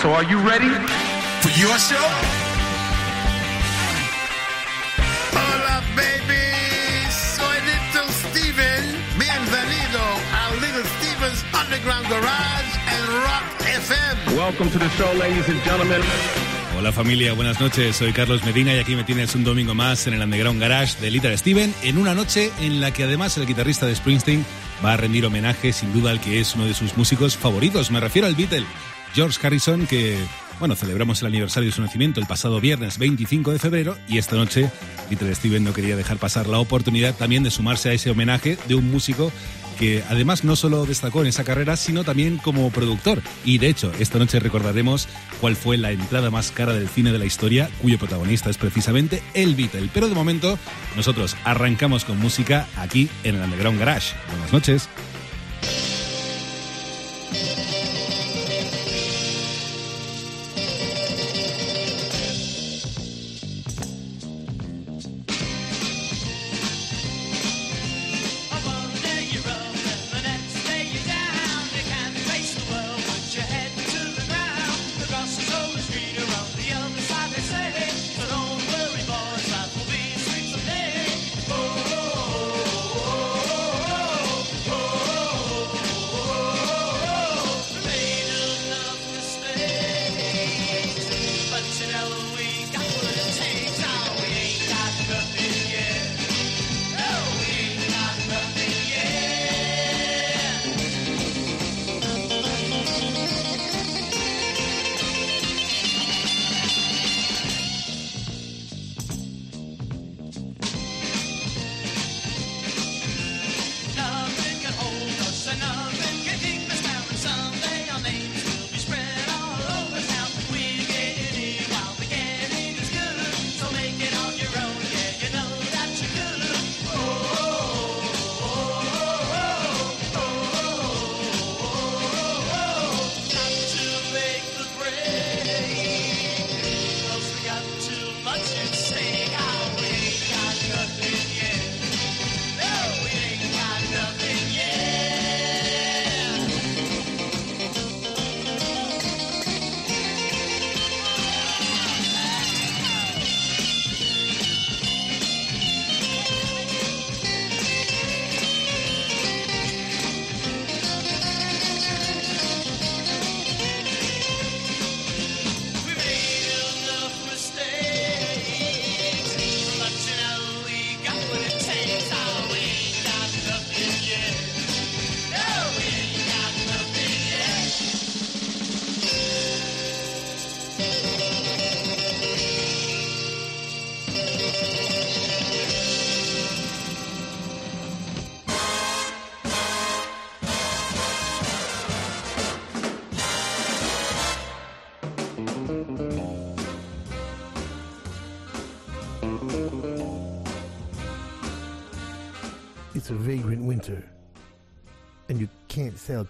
So are you ready? For your show? Hola, baby. Soy Little Steven. Bienvenido a Little Steven's Underground Garage and Rock FM. Welcome to the show, ladies and gentlemen. Hola familia, buenas noches. Soy Carlos Medina y aquí me tienes un domingo más en el Underground Garage de Little Steven, en una noche en la que además el guitarrista de Springsteen va a rendir homenaje sin duda al que es uno de sus músicos favoritos. Me refiero al Beatle, George Harrison, que bueno, celebramos el aniversario de su nacimiento el pasado viernes 25 de febrero y esta noche Little Steven no quería dejar pasar la oportunidad también de sumarse a ese homenaje de un músico que además no solo destacó en esa carrera, sino también como productor. Y de hecho, esta noche recordaremos cuál fue la entrada más cara del cine de la historia, cuyo protagonista es precisamente el Beatle. Pero de momento, nosotros arrancamos con música aquí en el Underground Garage. Buenas noches.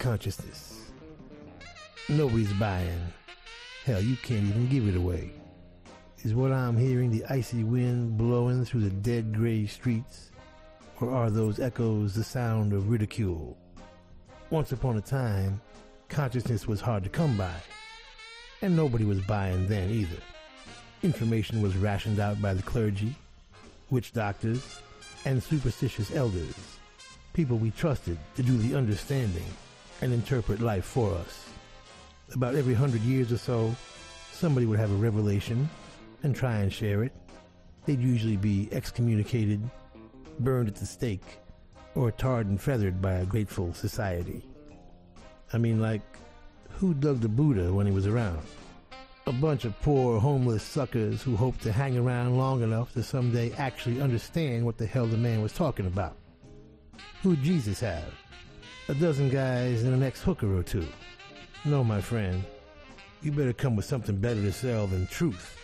Consciousness. Nobody's buying. Hell, you can't even give it away. Is what I'm hearing the icy wind blowing through the dead gray streets? Or are those echoes the sound of ridicule? Once upon a time, consciousness was hard to come by, and nobody was buying then either. Information was rationed out by the clergy, witch doctors, and superstitious elders, people we trusted to do the understanding and interpret life for us. About every hundred years or so, somebody would have a revelation and try and share it. They'd usually be excommunicated, burned at the stake, or tarred and feathered by a grateful society. I mean, like, who dug the Buddha when he was around? A bunch of poor, homeless suckers who hoped to hang around long enough to someday actually understand what the hell the man was talking about. Who'd Jesus have? A dozen guys and an ex-hooker or two. No, my friend. You better come with something better to sell than truth.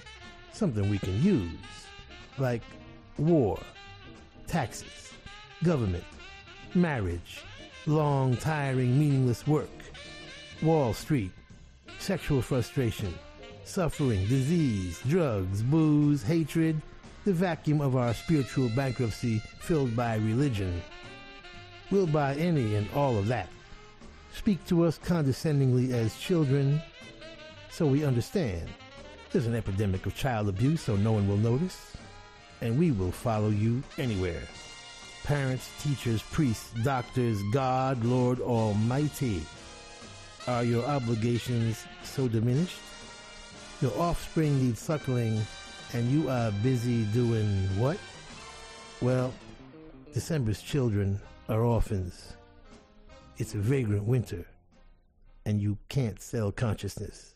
Something we can use. Like war, taxes, government, marriage, long, tiring, meaningless work, Wall Street, sexual frustration, suffering, disease, drugs, booze, hatred, the vacuum of our spiritual bankruptcy filled by religion. We'll buy any and all of that. Speak to us condescendingly as children. So we understand. There's an epidemic of child abuse, so no one will notice. And we will follow you anywhere. Parents, teachers, priests, doctors, God, Lord Almighty. Are your obligations so diminished? Your offspring needs suckling, and you are busy doing what? Well, December's children are orphans. It's a vagrant winter, and you can't sell consciousness.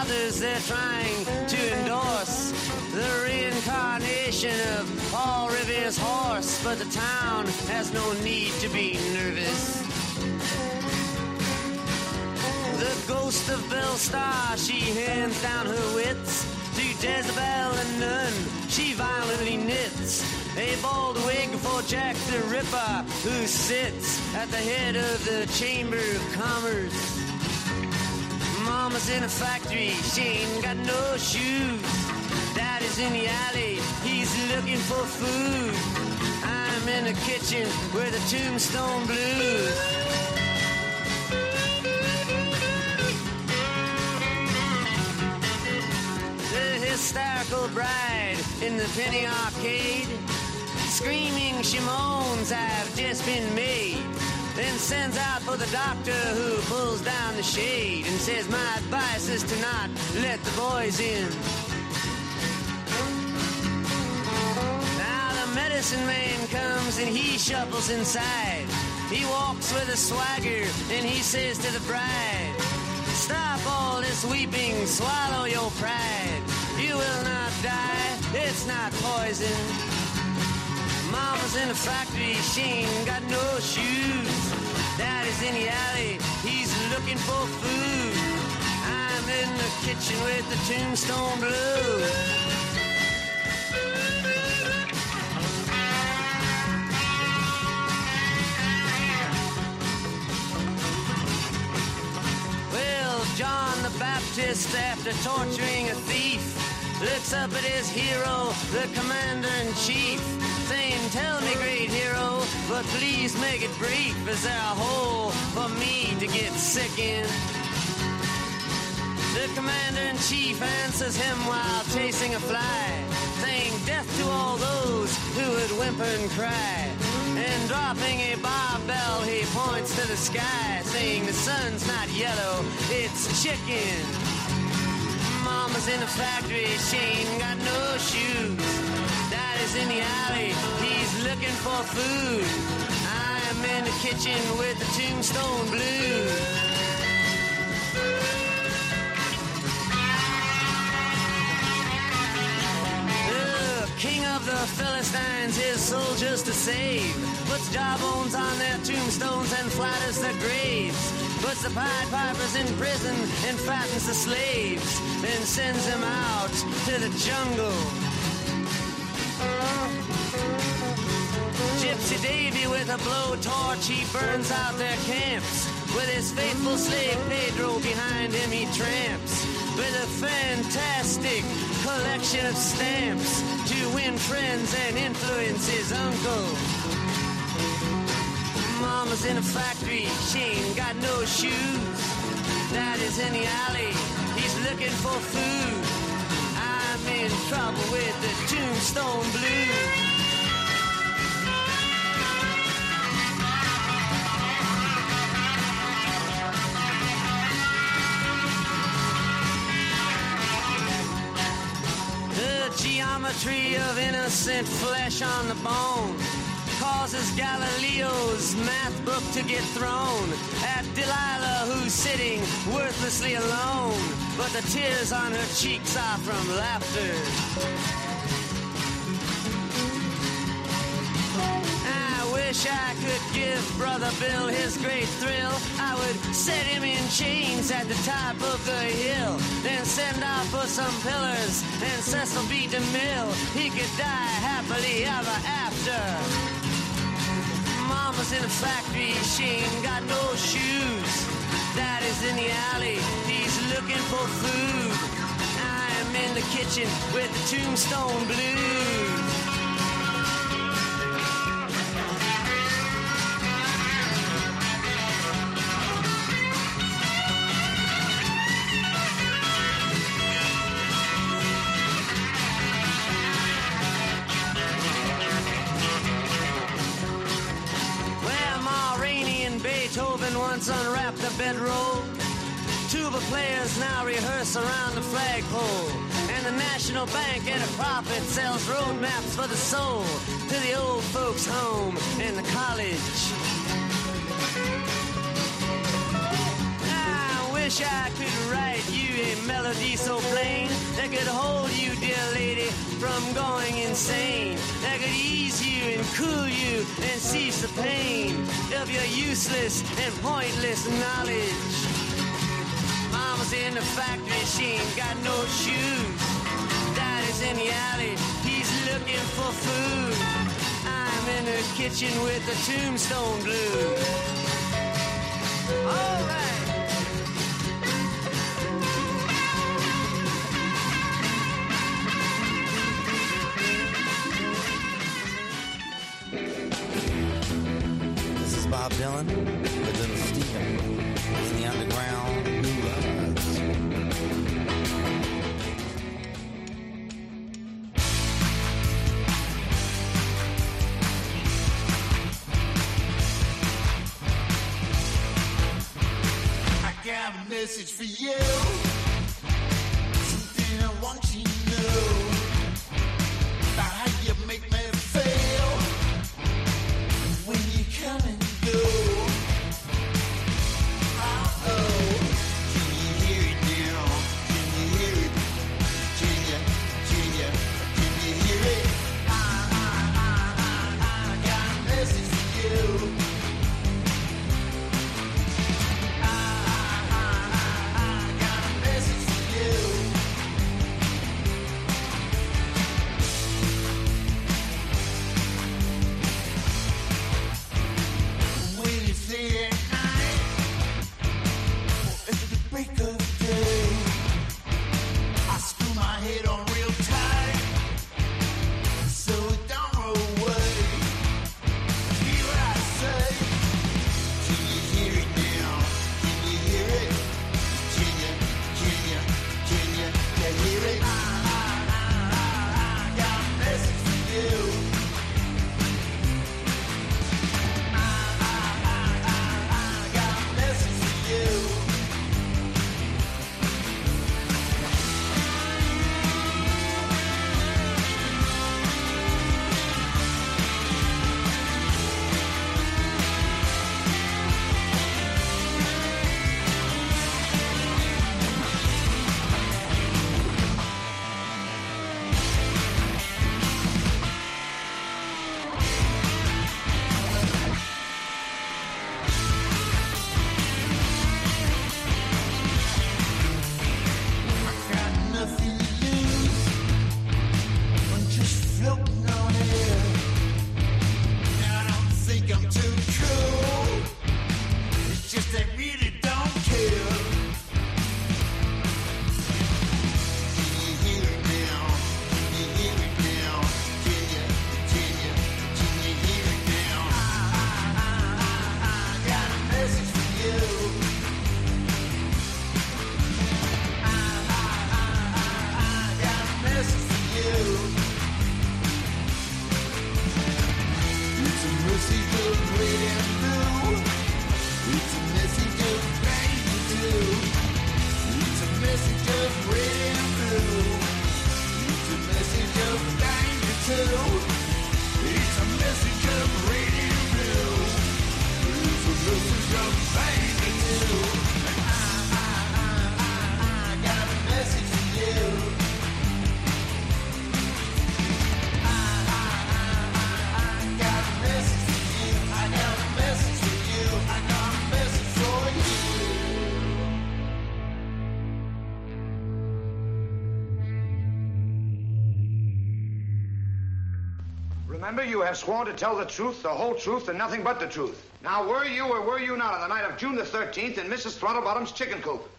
Fathers they're trying to endorse. The reincarnation of Paul Revere's horse. But the town has no need to be nervous. The ghost of Belle Starr, she hands down her wits to Jezebel and Nun. She violently knits a bald wig for Jack the Ripper, who sits at the head of the Chamber of Commerce. Mama's in a factory, she ain't got no shoes. Daddy's in the alley, he's looking for food. I'm in the kitchen where the tombstone blues. The hysterical bride in the penny arcade. Screaming she moans I've just been made. Then sends out for the doctor who pulls down the shade and says, My advice is to not let the boys in. Now the medicine man comes and he shuffles inside. He walks with a swagger and he says to the bride, Stop all this weeping, swallow your pride. You will not die, it's not poison. Mama's in the factory, she ain't got no shoes. Daddy's in the alley, he's looking for food. I'm in the kitchen with the tombstone blues. John the Baptist, after torturing a thief, looks up at his hero, the commander in chief, saying, Tell me, great hero, but please make it brief. Is there a hole for me to get sick in? The commander in chief answers him while chasing a fly, saying death to all those who would whimper and cry. And dropping a barbell, he points to the sky, saying the sun's not yellow, it's chicken. Mama's in the factory, she ain't got no shoes. Daddy's in the alley, he's looking for food. I'm in the kitchen with the tombstone blues. King of the Philistines, his soldiers to save. Puts jawbones on their tombstones and flatters their graves. Puts the Pied Pipers in prison and fattens the slaves. Then sends them out to the jungle. Gypsy Davy with a blowtorch, he burns out their camps. With his faithful slave Pedro behind him, he tramps. With a fantastic collection of stamps to win friends and influence his uncle. Mama's in a factory, she ain't got no shoes. Daddy's in the alley, he's looking for food. I'm in trouble with the tombstone blues. Geometry of innocent flesh on the bone causes Galileo's math book to get thrown at Delilah, who's sitting worthlessly alone. But the tears on her cheeks are from laughter. Wish I could give Brother Bill his great thrill. I would set him in chains at the top of the hill, then send off for some pillars and Cecil B. DeMille. He could die happily ever after. Mama's in the factory, she ain't got no shoes. Daddy's in the alley, he's looking for food. I'm in the kitchen with the tombstone blues. Once unwrapped the bedroll. Tuba players now rehearse around the flagpole. And the National Bank at a profit sells road maps for the soul to the old folks' home and the college. Wish I could write you a melody so plain that could hold you, dear lady, from going insane. That could ease you and cool you and cease the pain of your useless and pointless knowledge. Mama's in the factory, she ain't got no shoes. Daddy's in the alley, he's looking for food. I'm in the kitchen with the tombstone blues. All right. Bob Dylan with Little in the underground garage. I got a message for you. Remember, you have sworn to tell the truth, the whole truth, and nothing but the truth. Now, were you or were you not on the night of June the 13th in Mrs. Throttlebottom's chicken coop?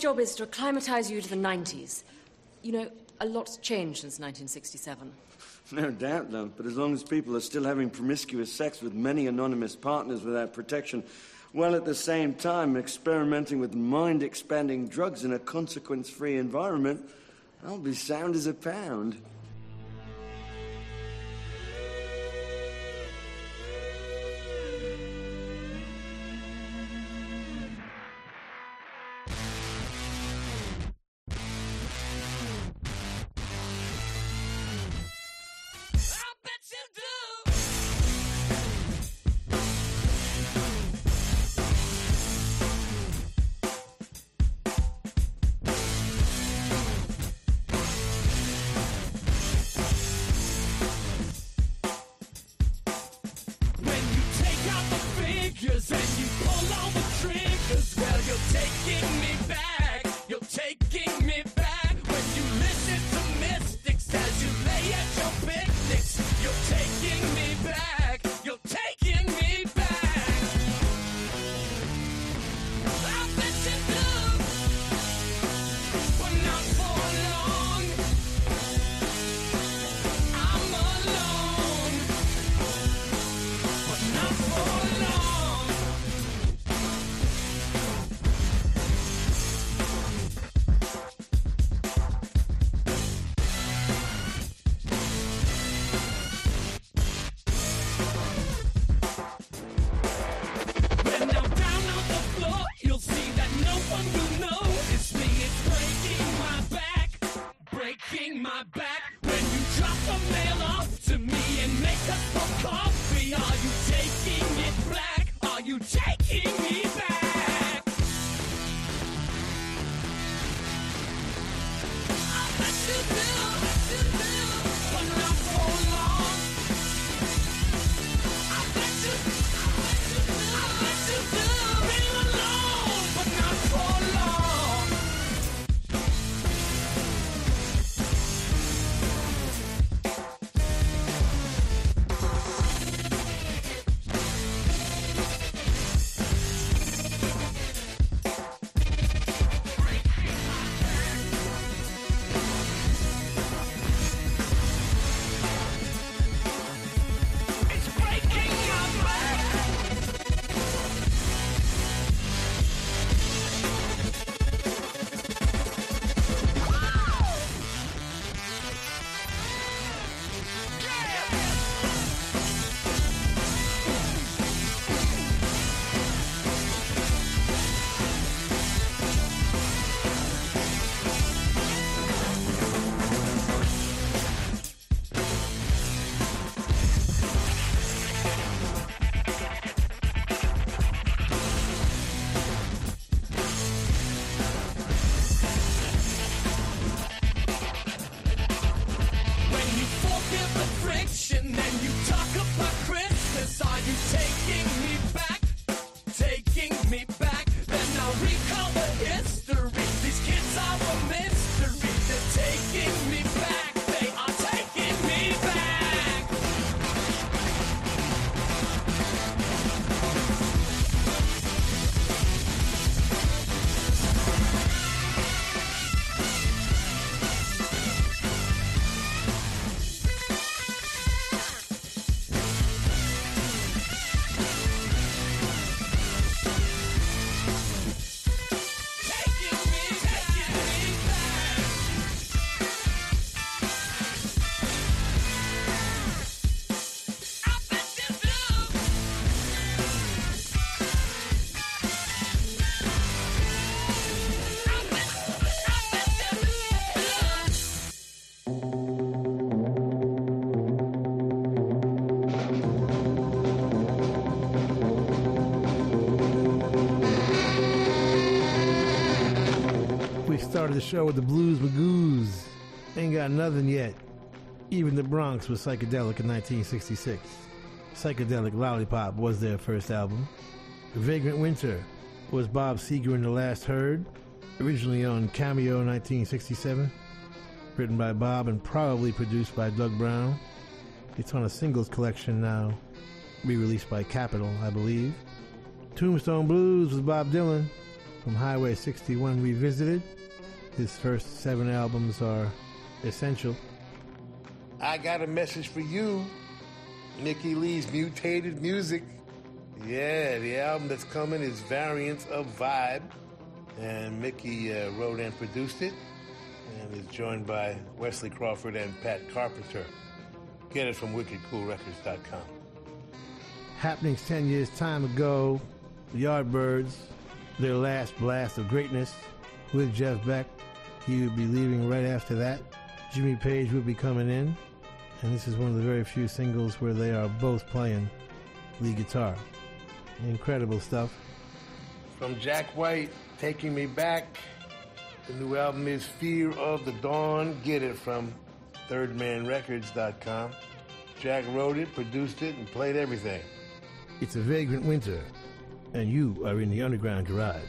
Job is to acclimatize you to the 90s. You know, a lot's changed since 1967. No doubt, love. But as long as people are still having promiscuous sex with many anonymous partners without protection, while at the same time experimenting with mind expanding drugs in a consequence free environment, I'll be sound as a pound. Started the show with the Blues Magoos. Ain't got nothing yet. Even the Bronx was psychedelic in 1966. Psychedelic Lollipop was their first album. Vagrant Winter was Bob Seger in The Last Heard, originally on Cameo 1967. Written by Bob and probably produced by Doug Brown. It's on a singles collection now, re released by Capitol, I believe. Tombstone Blues was Bob Dylan from Highway 61 Revisited. His first seven albums are essential. I got a message for you. Mickey Leigh's Mutated Music. Yeah, the album that's coming is Variants of Vibe. And Mickey uh, wrote and produced it. And is joined by Wesley Crawford and Pat Carpenter. Get it from wickedcoolrecords.com. Happenings 10 years time ago, the Yardbirds, their last blast of greatness with Jeff Beck. He would be leaving right after that. Jimmy Page would be coming in. And this is one of the very few singles where they are both playing lead guitar. Incredible stuff. From Jack White, Taking Me Back. The new album is Fear of the Dawn. Get it from thirdmanrecords.com. Jack wrote it, produced it, and played everything. It's a vagrant winter, and you are in the underground garage.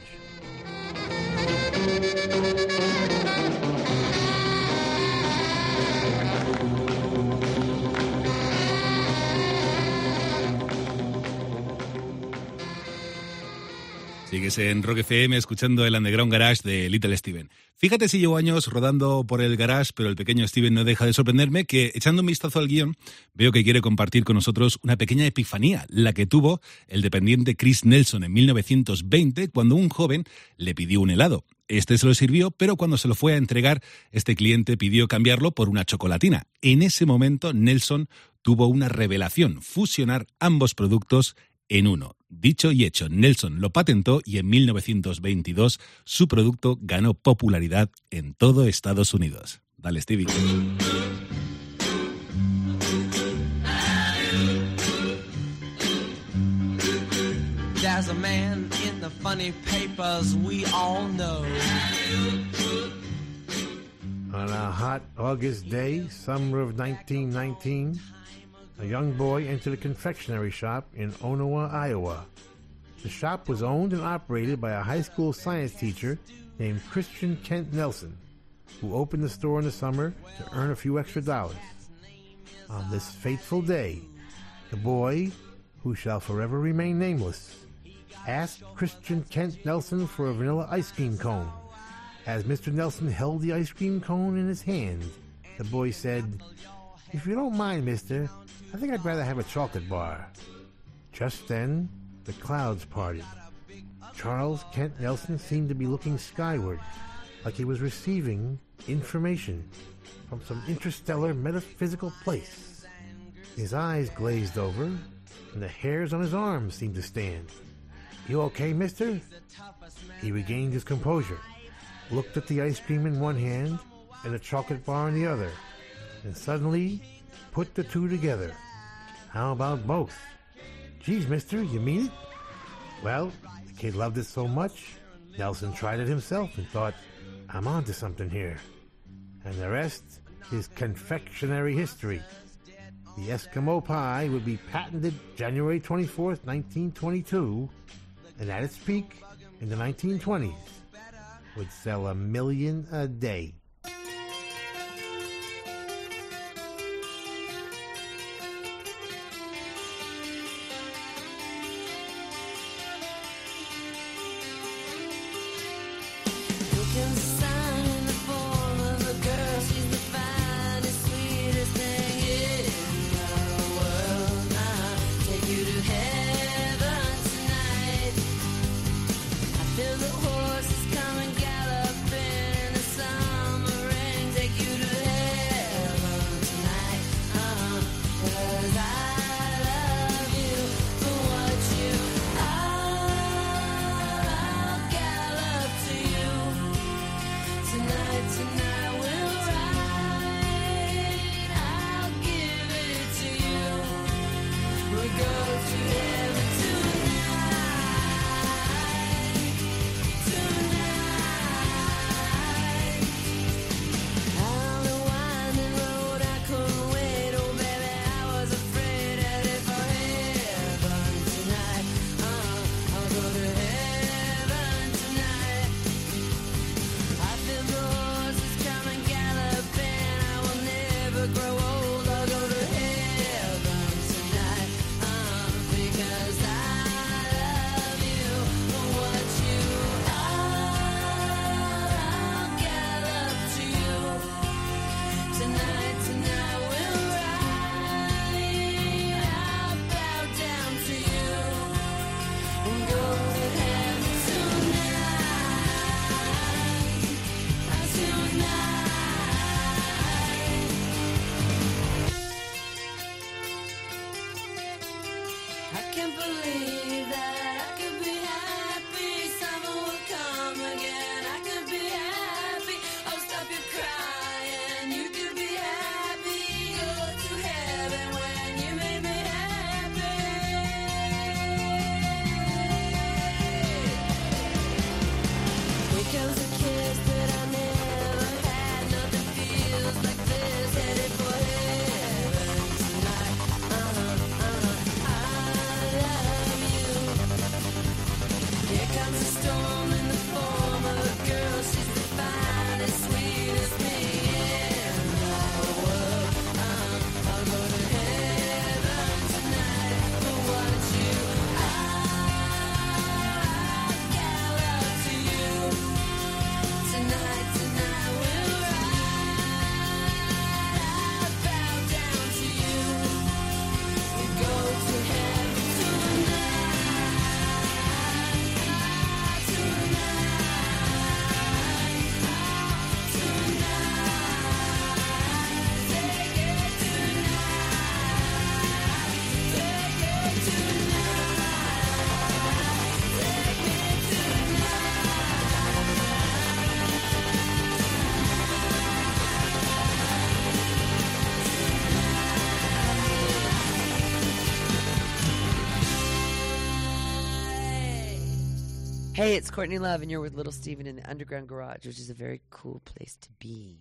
Sigues en Rock FM escuchando el Underground Garage de Little Steven. Fíjate si llevo años rodando por el garage, pero el pequeño Steven no deja de sorprenderme que, echando un vistazo al guion, veo que quiere compartir con nosotros una pequeña epifanía, la que tuvo el dependiente Chris Nelson en 1920, cuando un joven le pidió un helado. Este se lo sirvió, pero cuando se lo fue a entregar, este cliente pidió cambiarlo por una chocolatina. En ese momento, Nelson tuvo una revelación, fusionar ambos productos en uno. Dicho y hecho, Nelson lo patentó y en 1922 su producto ganó popularidad en todo Estados Unidos. Dale, Stevie. The funny papers we all know. On a hot August day, summer of 1919, a young boy entered a confectionery shop in Onawa, Iowa. The shop was owned and operated by a high school science teacher named Christian Kent Nelson, who opened the store in the summer to earn a few extra dollars. On this fateful day, the boy, who shall forever remain nameless, asked Christian Kent Nelson for a vanilla ice cream cone. As Mr. Nelson held the ice cream cone in his hand, the boy said, If you don't mind, mister, I think I'd rather have a chocolate bar. Just then, the clouds parted. Charles Kent Nelson seemed to be looking skyward, like he was receiving information from some interstellar metaphysical place. His eyes glazed over, and the hairs on his arms seemed to stand. You okay, mister? He regained his composure, looked at the ice cream in one hand and the chocolate bar in the other, and suddenly put the two together. How about both? Geez, mister, you mean it? Well, the kid loved it so much, Nelson tried it himself and thought, I'm on to something here. And the rest is confectionery history. The Eskimo pie would be patented January 24th, 1922, and at its peak in the 1920s would sell a million a day. Hey, it's Courtney Love, and you're with Little Steven in the Underground Garage, which is a very cool place to be.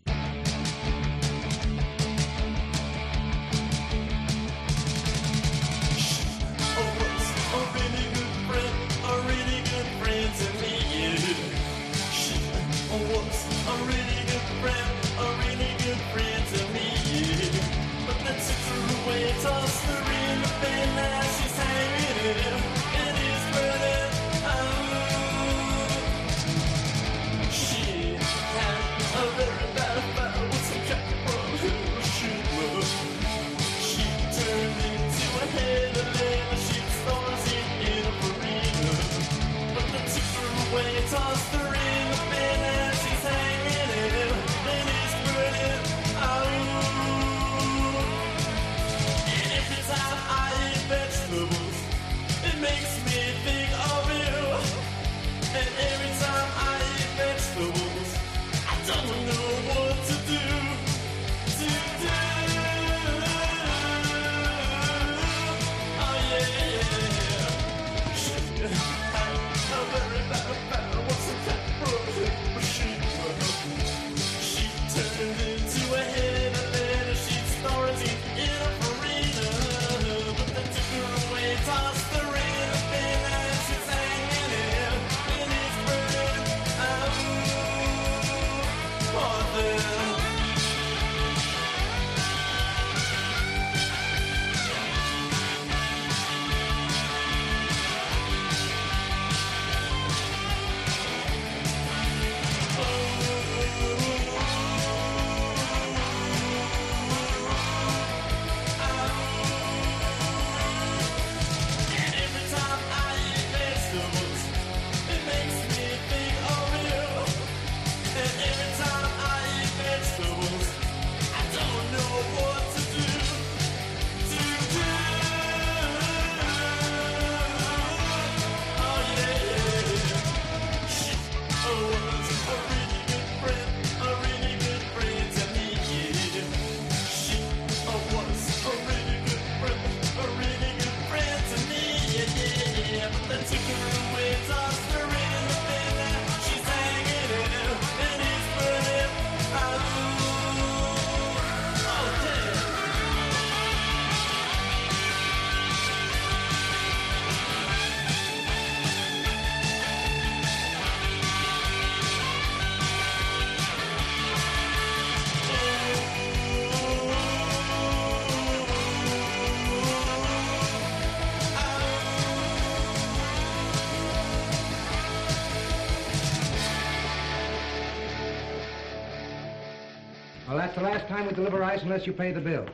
unless you pay the bill.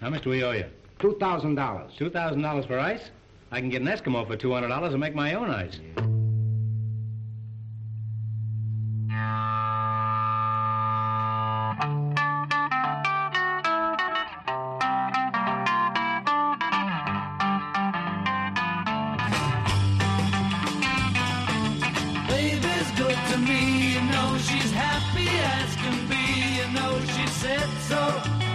How much do we owe you? $2,000. $2,000 for ice? I can get an Eskimo for $200 and make my own ice. Yeah. to me. You know she's happy as can be. You know she said so.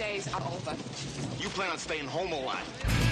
days are over. You plan on staying home a lot.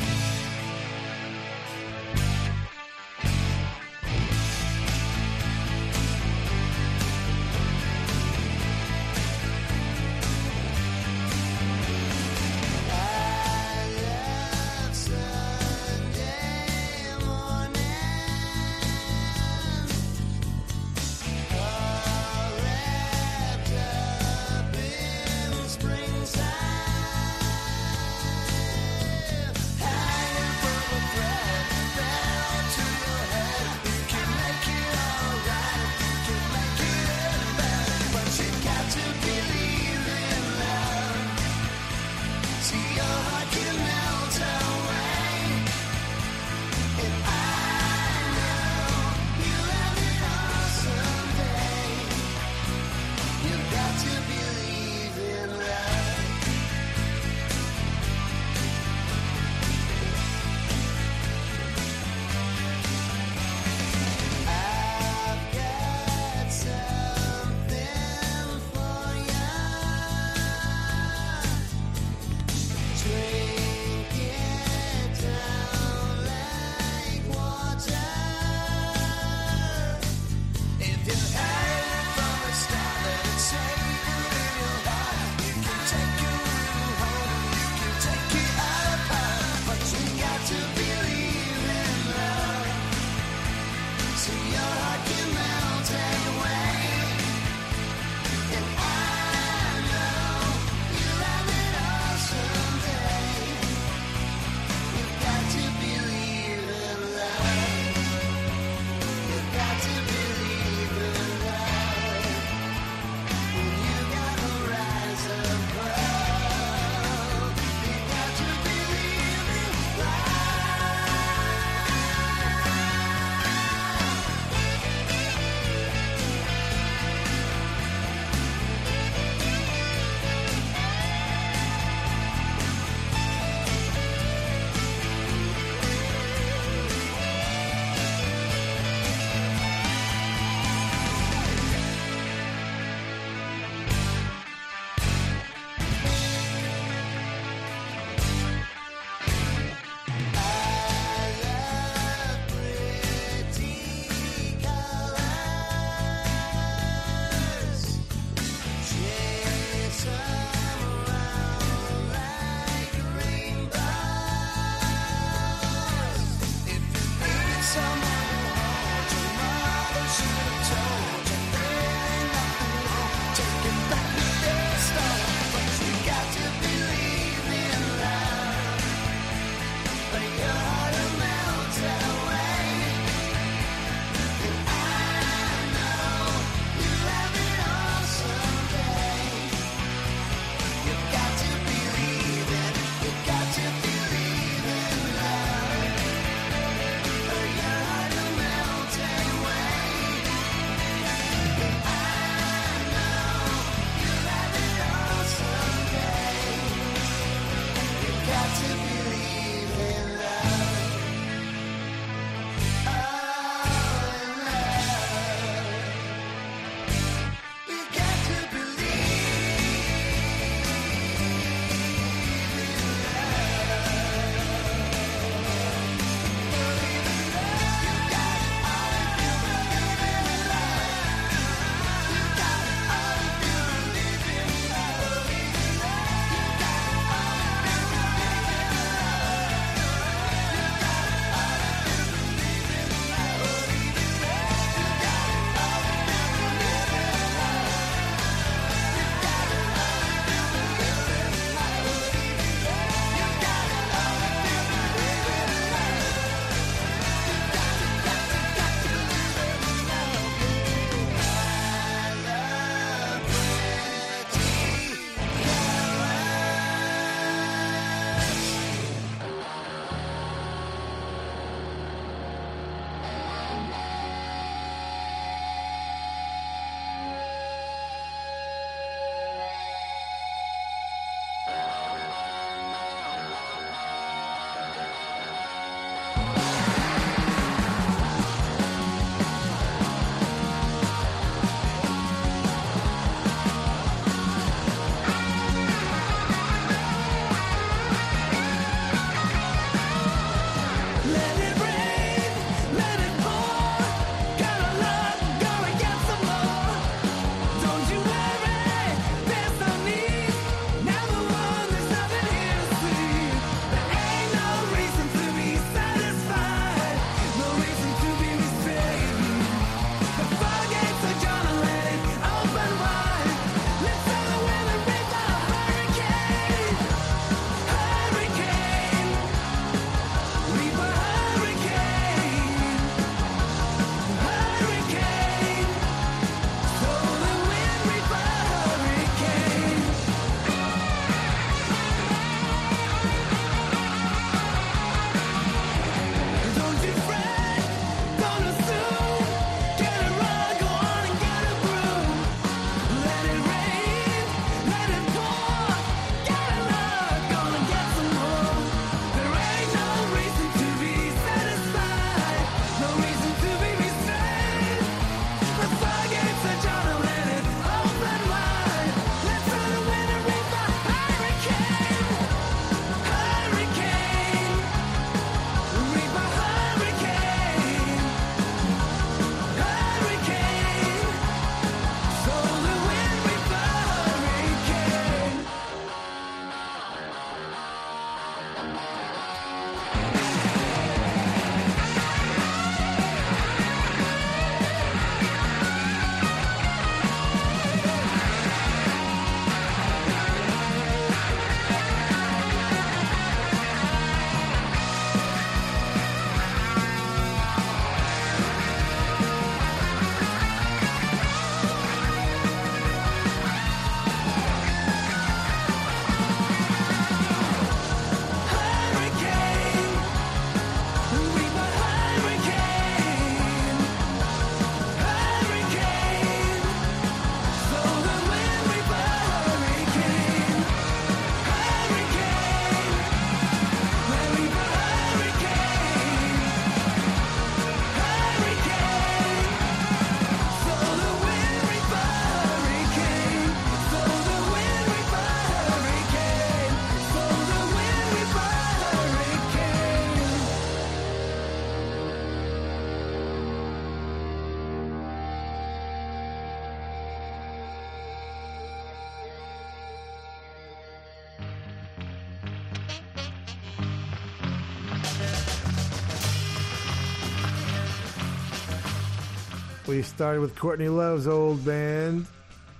We started with Courtney Love's old band.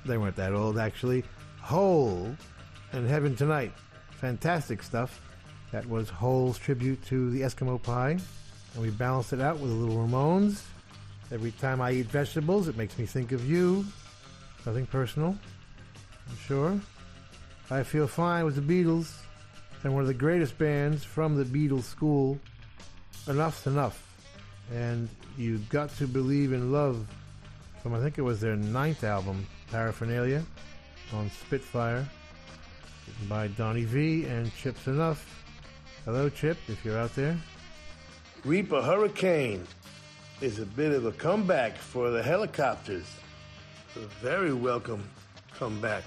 They weren't that old, actually. Hole and Heaven Tonight. Fantastic stuff. That was Hole's tribute to the Eskimo pie. And we balanced it out with a little Ramones. Every time I eat vegetables, it makes me think of you. Nothing personal, I'm sure. I Feel Fine with the Beatles and one of the greatest bands from the Beatles school. Enuff Z'Nuff. And You've Got to Believe in Love from, I think it was their ninth album, Paraphernalia, on Spitfire, by Donnie Vie and Chip Z'Nuff. Hello, Chip, if you're out there. Reap a Hurricane is a bit of a comeback for the Hellacopters. A very welcome comeback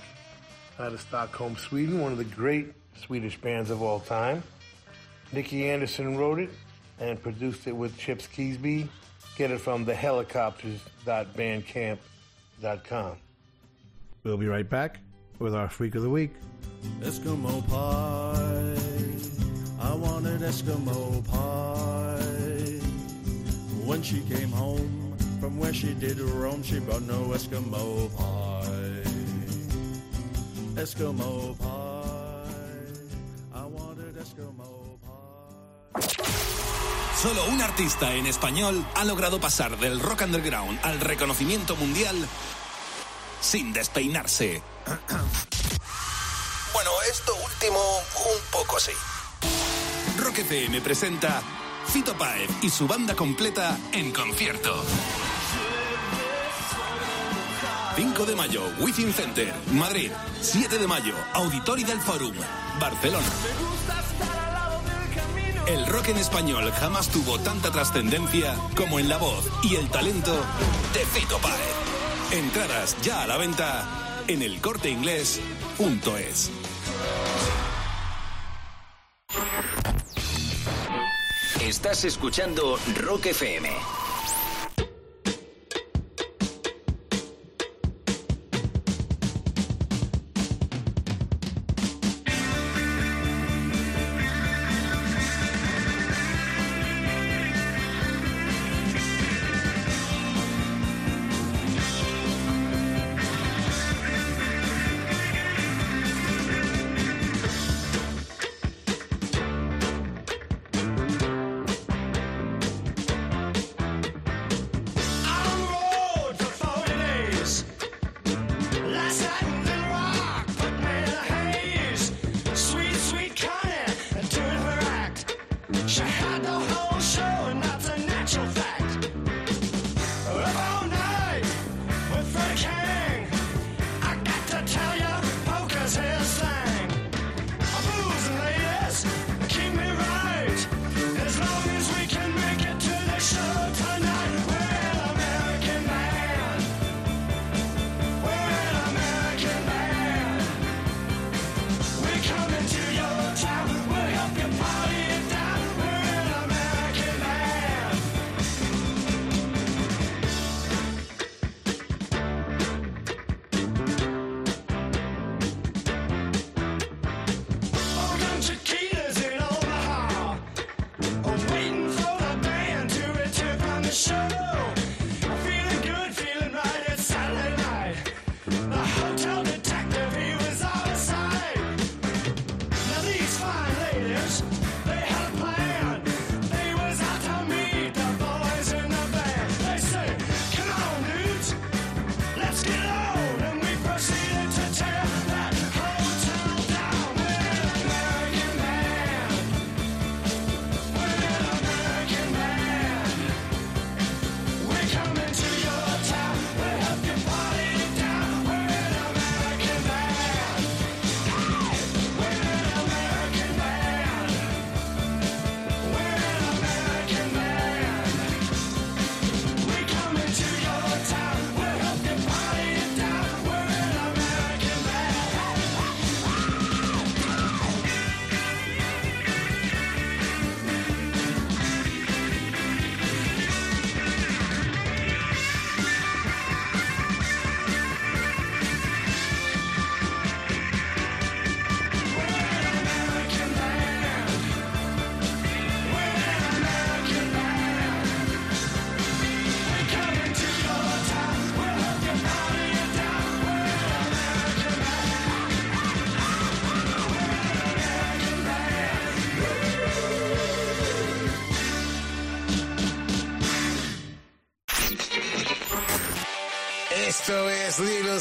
out of Stockholm, Sweden, one of the great Swedish bands of all time. Nicke Andersson wrote it and produced it with Chips Kiesbye. Get it from thehellacopters.bandcamp.com. We'll be right back with our Freak of the Week. Eskimo pie. I wanted Eskimo pie. When she came home from where she did roam, she brought no Eskimo pie. Eskimo pie. Solo un artista en español ha logrado pasar del rock underground al reconocimiento mundial sin despeinarse. Bueno, esto último un poco sí. Rock FM presenta Fito Páez y su banda completa en concierto. 5 de mayo, Within Center, Madrid. 7 de mayo, Auditori del Forum, Barcelona. El rock en español jamás tuvo tanta trascendencia como en la voz y el talento de Fito Páez. Entradas ya a la venta en elcorteinglés.es. Estás escuchando Rock FM.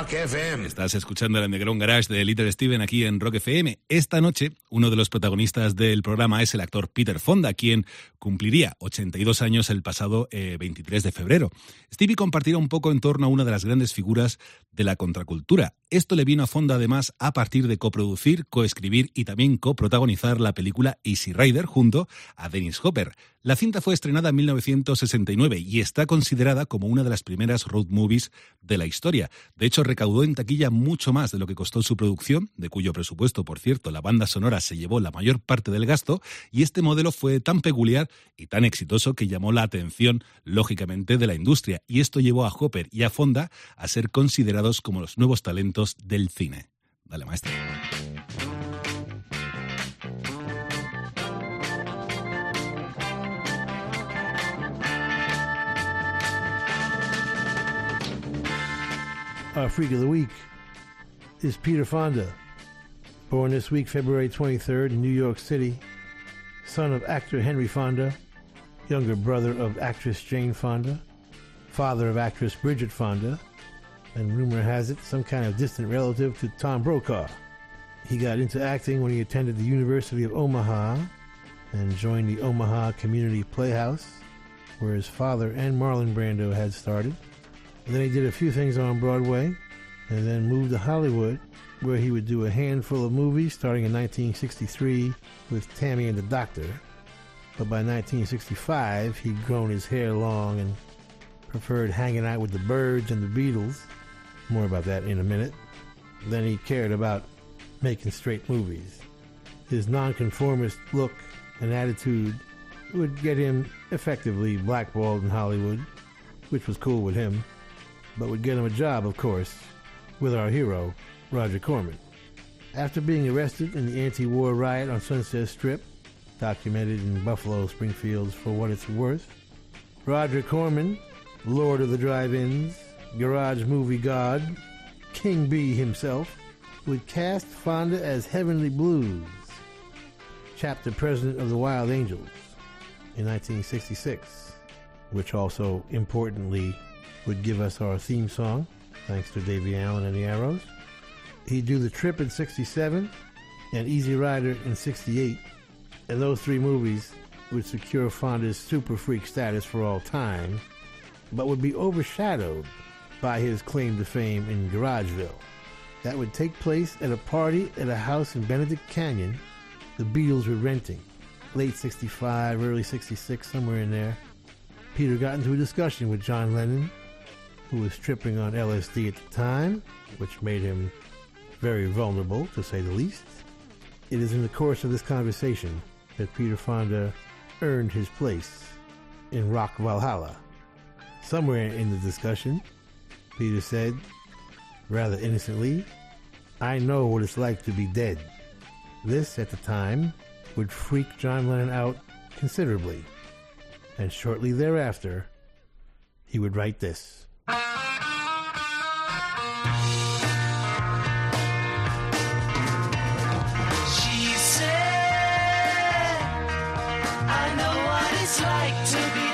Estás escuchando el Underground Garage de Little Steven aquí en Rock FM. Esta noche, uno de los protagonistas del programa es el actor Peter Fonda, quien cumpliría 82 años el pasado eh, 23 de febrero. Stevie compartirá un poco en torno a una de las grandes figuras de la contracultura. Esto le vino a Fonda además a partir de coproducir, coescribir y también coprotagonizar la película Easy Rider junto a Dennis Hopper. La cinta fue estrenada en 1969 y está considerada como una de las primeras road movies de la historia. De hecho, recaudó en taquilla mucho más de lo que costó su producción, de cuyo presupuesto, por cierto, la banda sonora se llevó la mayor parte del gasto, y este modelo fue tan peculiar y tan exitoso que llamó la atención, lógicamente, de la industria, y esto llevó a Hopper y a Fonda a ser considerados como los nuevos talentos del cine. Dale, maestro. Our Freak of the Week is Peter Fonda, born this week, February 23rd, in New York City, son of actor Henry Fonda, younger brother of actress Jane Fonda, father of actress Bridget Fonda, and rumor has it, some kind of distant relative to Tom Brokaw. He got into acting when he attended the University of Omaha and joined the Omaha Community Playhouse, where his father and Marlon Brando had started. And then he did a few things on Broadway and then moved to Hollywood, where he would do a handful of movies starting in 1963 with Tammy and the Doctor. But by 1965, he'd grown his hair long and preferred hanging out with the Byrds and the Beatles. More about that in a minute. Then he cared about making straight movies. His nonconformist look and attitude would get him effectively blackballed in Hollywood, which was cool with him, but would get him a job, of course, with our hero, Roger Corman. After being arrested in the anti war riot on Sunset Strip, documented in Buffalo Springfield's For What It's Worth, Roger Corman, Lord of the Drive Ins, Garage Movie God, King B himself, would cast Fonda as Heavenly Blues, chapter president of the Wild Angels in 1966, which also importantly would give us our theme song, thanks to Davie Allan and the Arrows. He'd do The Trip in 67 and Easy Rider in 68, and those three movies would secure Fonda's super freak status for all time, but would be overshadowed by his claim to fame in Garageville. That would take place at a party at a house in Benedict Canyon the Beatles were renting. Late 65, early 66, somewhere in there. Peter got into a discussion with John Lennon, who was tripping on LSD at the time, which made him very vulnerable, to say the least. It is in the course of this conversation that Peter Fonda earned his place in Rock Valhalla. Somewhere in the discussion, Peter said, rather innocently, I know what it's like to be dead. This, at the time, would freak John Lennon out considerably. And shortly thereafter, he would write this. She said, I know what it's like to be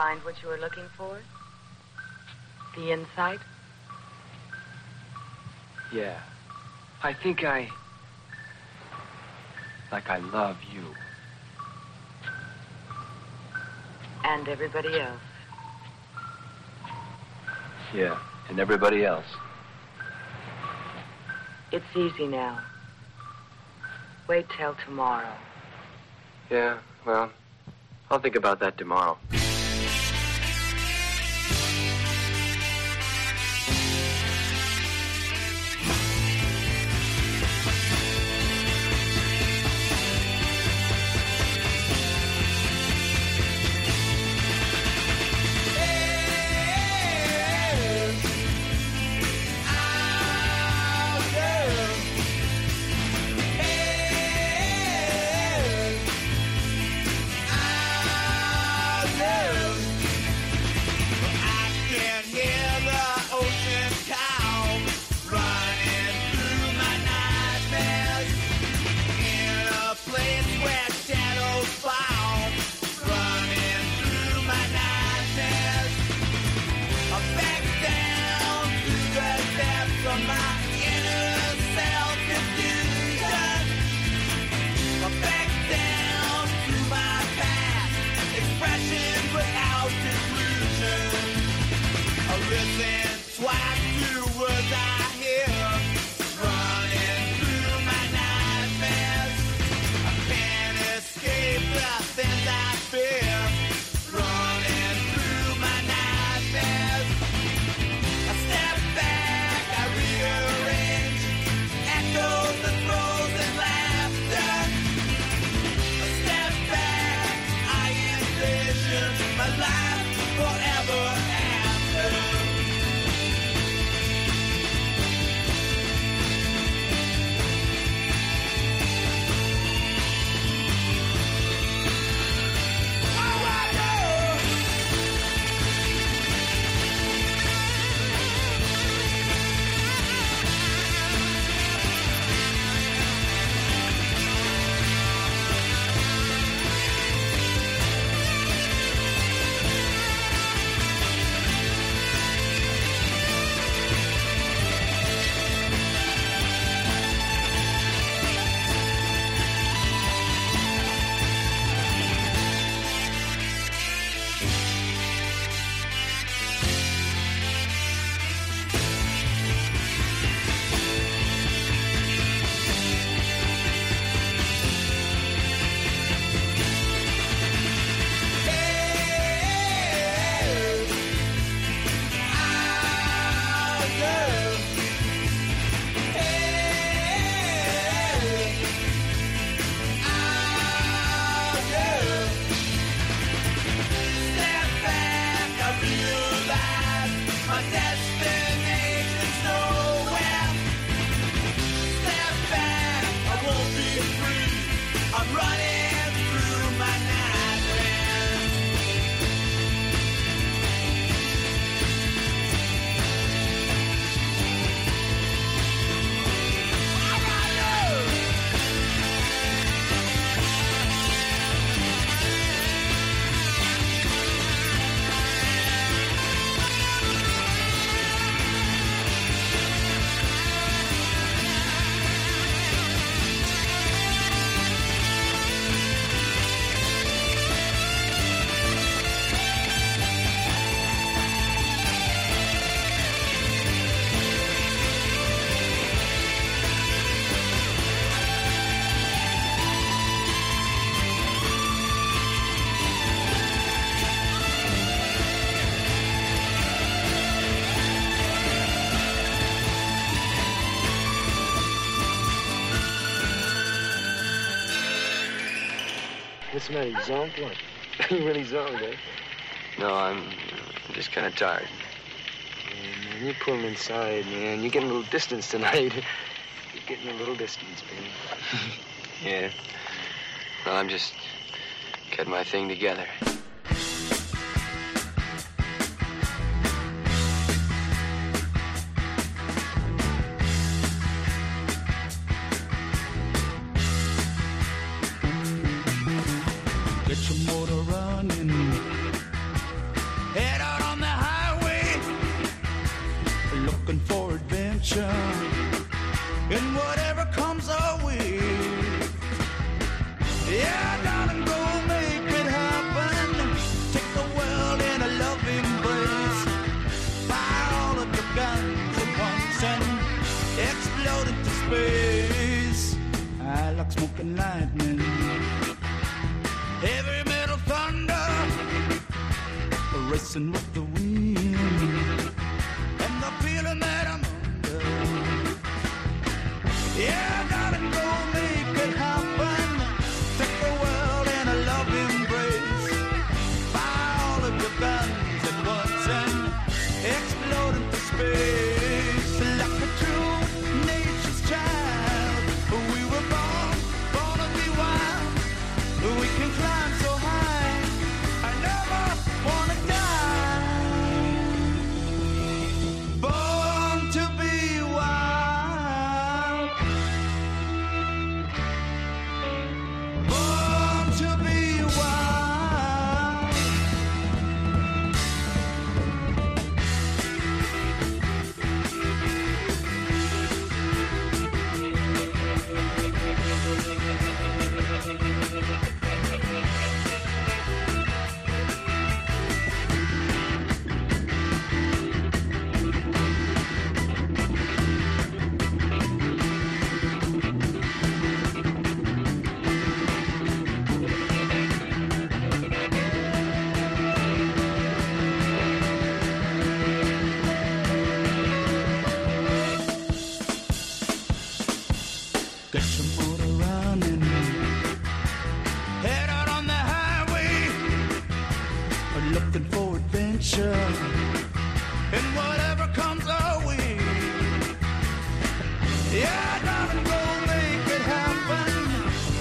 find what you were looking for? The insight? Yeah. I think I. Like I love you. And everybody else. Yeah, and everybody else. It's easy now. Wait till tomorrow. Yeah, well, I'll think about that tomorrow. What's the matter? You zonked? What? you really zonked, eh? No, I'm, I'm just kind of tired. Yeah, man, you pull him inside, man. You're getting a little distance tonight. You're getting a little distance, man. Yeah. Well, I'm just getting my thing together. Adventure. And whatever comes our way. Yeah, darling, go make it happen.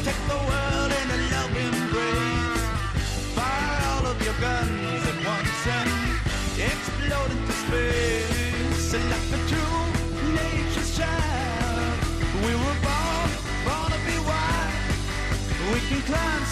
Take the world in a love embrace. Fire all of your guns at once and explode into space. Like a true nature's child. We were born, born to be wild. We can climb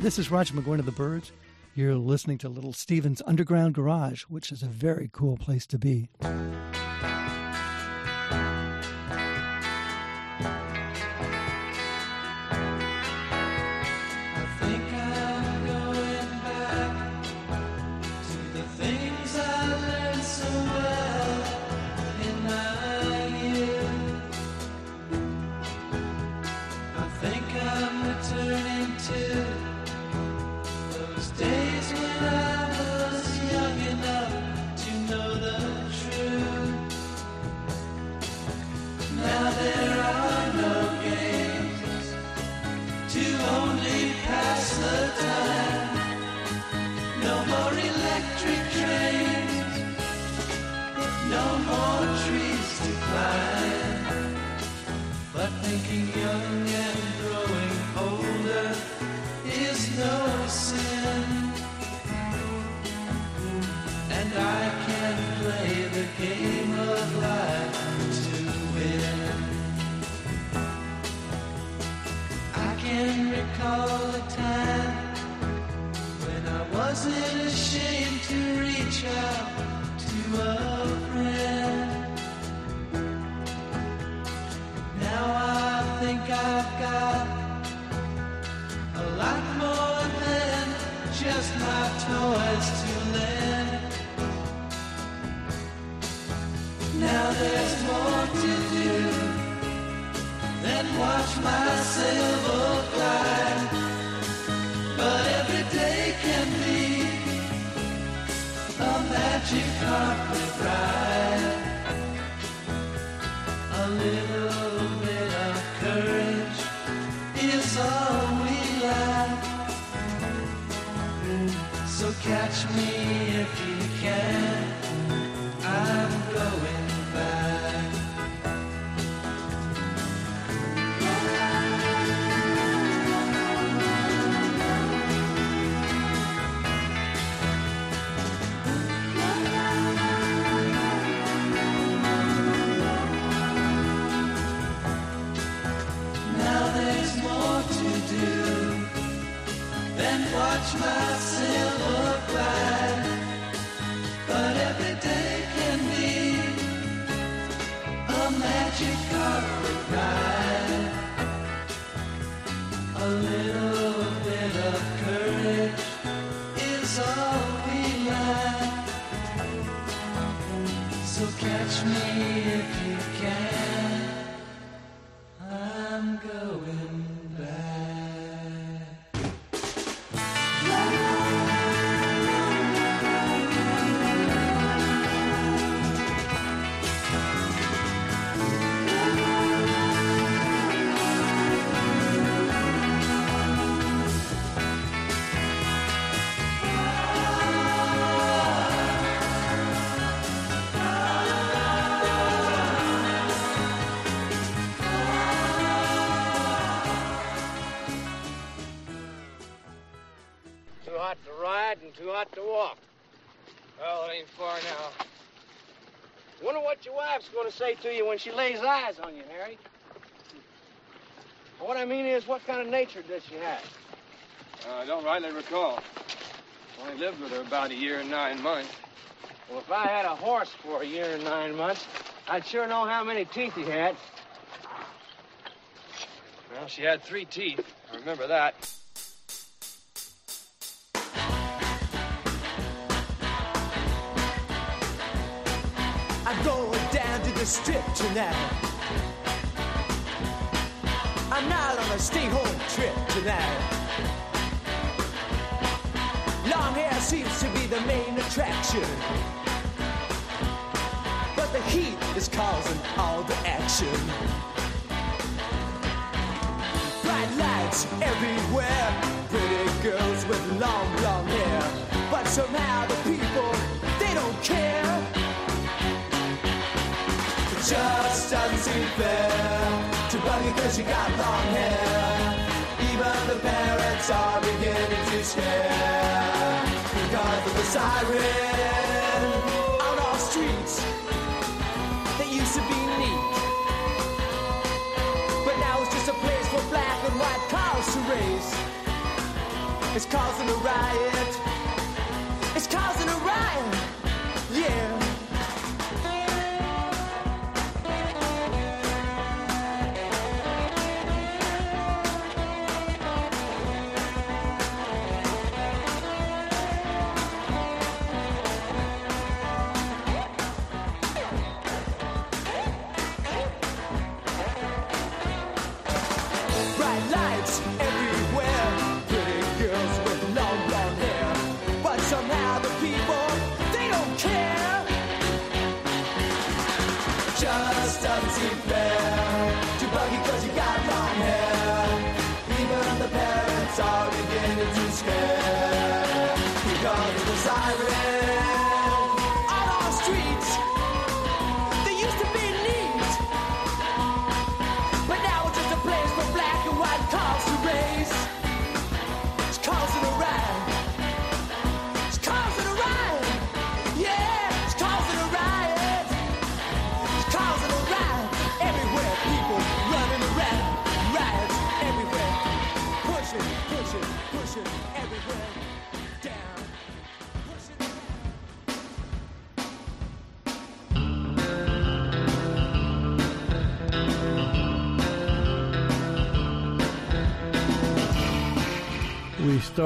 Hi, this is Roger McGuinn of the Byrds. You're listening to Little Steven's Underground Garage, which is a very cool place to be. Than watch what your wife's gonna say to you when she lays eyes on you, Harry. What I mean is, what kind of nature does she have? Uh, I don't rightly recall. Only lived with her about a year and nine months. Well, if I had a horse for a year and nine months, I'd sure know how many teeth he had. Well, she had three teeth. I remember that. The strip tonight. I'm not on a stay home trip tonight. Long hair seems to be the main attraction. But the heat is causing all the action. Bright lights everywhere. Pretty girls with long, long hair. But somehow the people, they don't care. Just doesn't seem fair to bug you cause you got long hair. Even the parents are beginning to stare because of the siren on our streets that used to be neat. But now it's just a place for black and white cars to race. It's causing a riot. It's causing a riot. Yeah.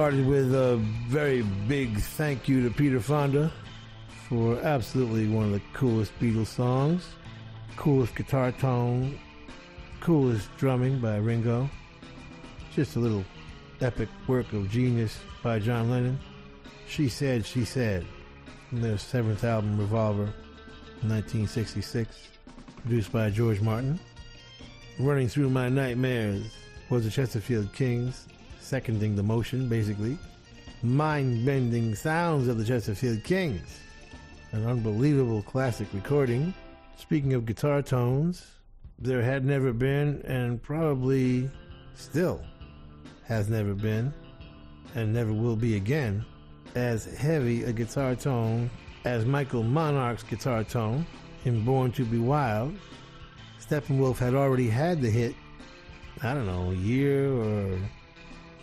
Started with a very big thank you to Peter Fonda for absolutely one of the coolest Beatles songs, coolest guitar tone, coolest drumming by Ringo. Just a little epic work of genius by John Lennon. She Said, She Said, from their seventh album, Revolver, 1966, produced by George Martin. Running Through My Nightmares was the Chesterfield Kings, seconding the motion, basically. Mind bending sounds of the Chesterfield Kings, an unbelievable classic recording. Speaking of guitar tones, there had never been, and probably still has never been, and never will be again, as heavy a guitar tone as Michael Monarch's guitar tone in Born to Be Wild. Steppenwolf had already had the hit, I don't know, a year or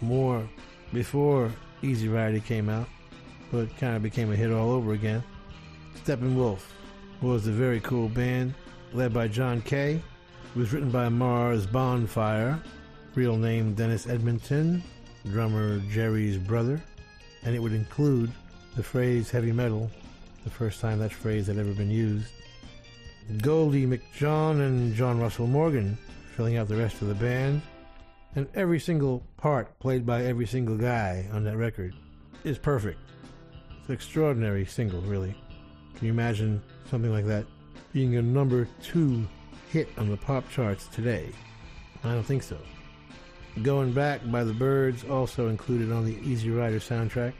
more before Easy Rider came out, but kind of became a hit all over again. Steppenwolf was a very cool band led by John Kay. It was written by Mars Bonfire, real name Dennis Edmonton, drummer Jerry's brother, and it would include the phrase heavy metal, the first time that phrase had ever been used. Goldie McJohn and John Russell Morgan filling out the rest of the band, and every single part played by every single guy on that record is perfect. It's an extraordinary single, really. Can you imagine something like that being a number two hit on the pop charts today? I don't think so. Going Back by the Byrds, also included on the Easy Rider soundtrack,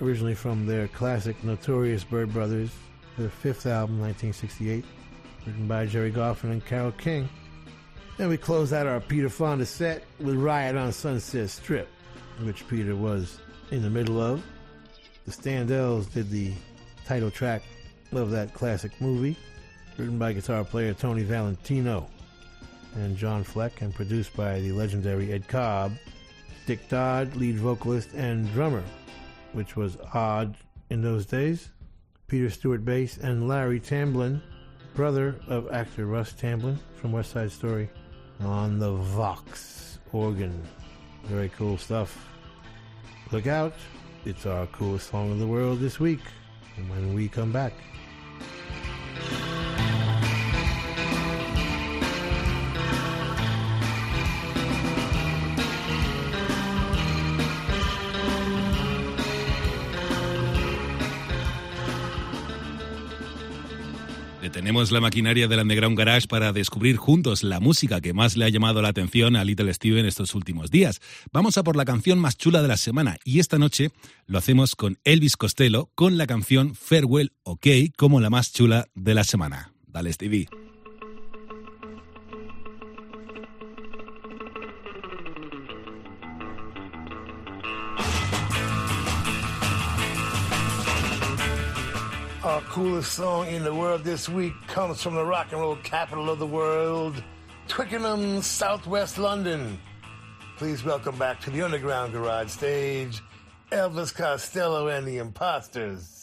originally from their classic Notorious Byrd Brothers, their fifth album, 1968, written by Gerry Goffin and Carole King. And we close out our Peter Fonda set with Riot on Sunset Strip, which Peter was in the middle of. The Standells did the title track of that classic movie, written by guitar player Tony Valentino and John Fleck, and produced by the legendary Ed Cobb, Dick Dodd, lead vocalist and drummer, which was odd in those days. Peter Stewart bass and Larry Tamblyn, brother of actor Russ Tamblyn from West Side Story, on the Vox organ. Very cool stuff. Look out, it's our coolest song in the world this week And when we come back. Detenemos la maquinaria del Underground Garage para descubrir juntos la música que más le ha llamado la atención a Little Steven estos últimos días. Vamos a por la canción más chula de la semana y esta noche lo hacemos con Elvis Costello con la canción Farewell OK como la más chula de la semana. Dale, Stevie. Coolest song in the world this week comes from the rock and roll capital of the world, Twickenham, southwest London. Please welcome back to the Underground Garage stage, Elvis Costello and the Imposters.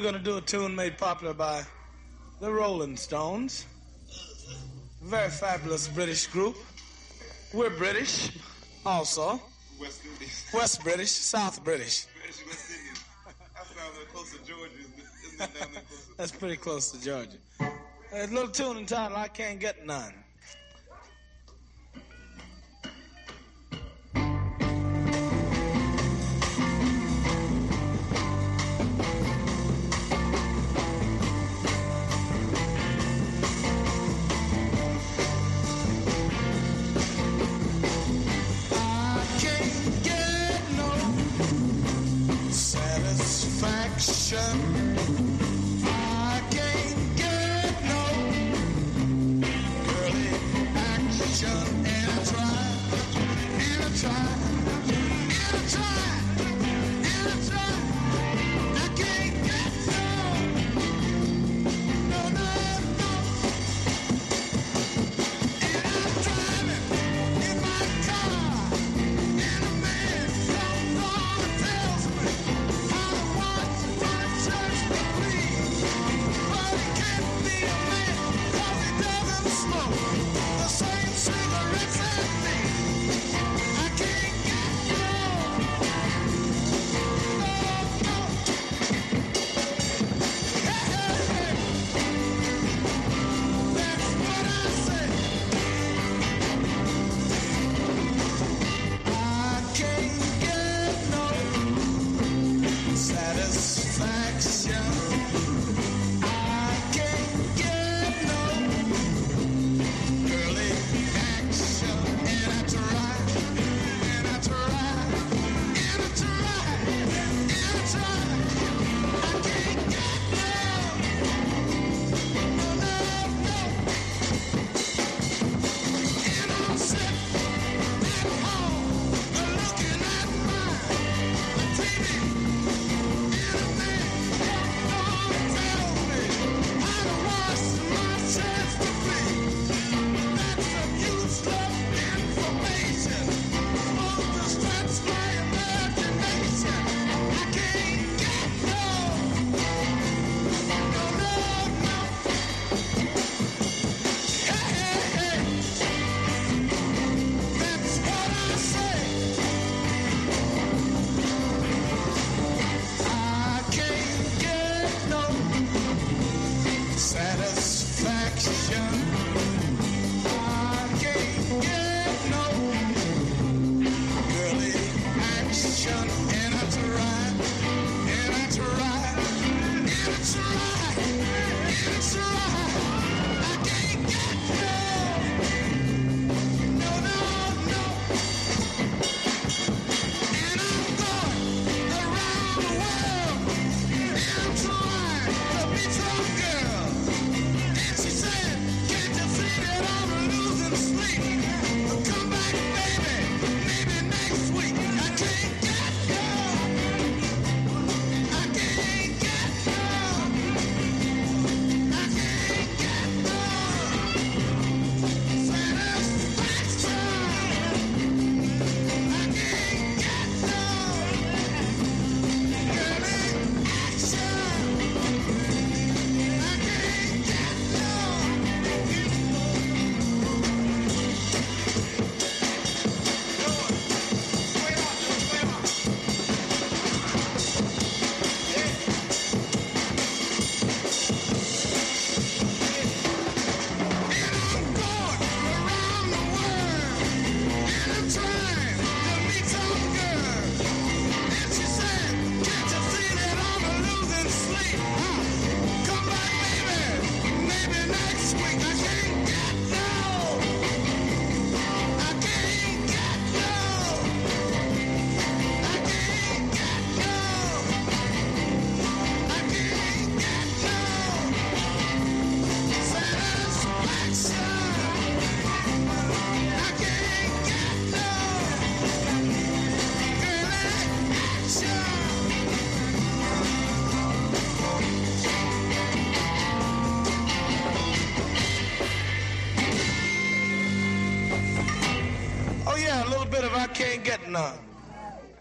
We're going to do a tune made popular by the Rolling Stones. A very fabulous British group. We're British also. West Indies. West British, South British. British West Indies. That sounds like close to Georgia, isn't it? Isn't that down there close? That's pretty close to Georgia. A little tune entitled I Can't Get None.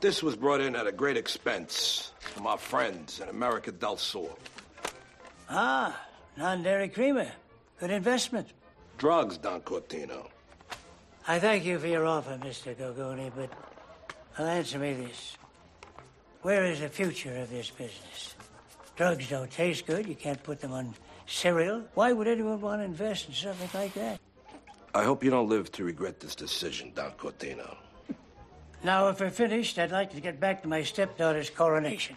This was brought in at a great expense from our friends in America del Sur. Ah, non-dairy creamer. Good investment. Drugs, Don Cortino. I thank you for your offer, Mr. Gogoni, but well, answer me this. Where is the future of this business? Drugs don't taste good. You can't put them on cereal. Why would anyone want to invest in something like that? I hope you don't live to regret this decision, Don Cortino. Now, if we're finished, I'd like to get back to my stepdaughter's coronation.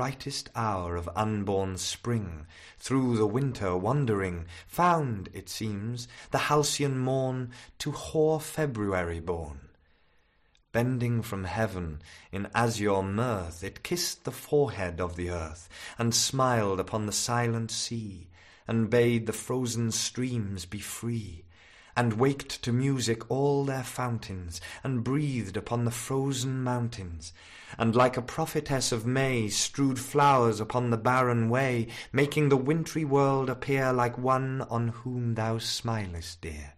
Brightest hour of unborn spring, through the winter wandering, found, it seems, the halcyon morn to hoar February born. Bending from heaven in azure mirth, it kissed the forehead of the earth, and smiled upon the silent sea, and bade the frozen streams be free, and waked to music all their fountains, and breathed upon the frozen mountains, and like a prophetess of May strewed flowers upon the barren way, making the wintry world appear like one on whom thou smilest, dear.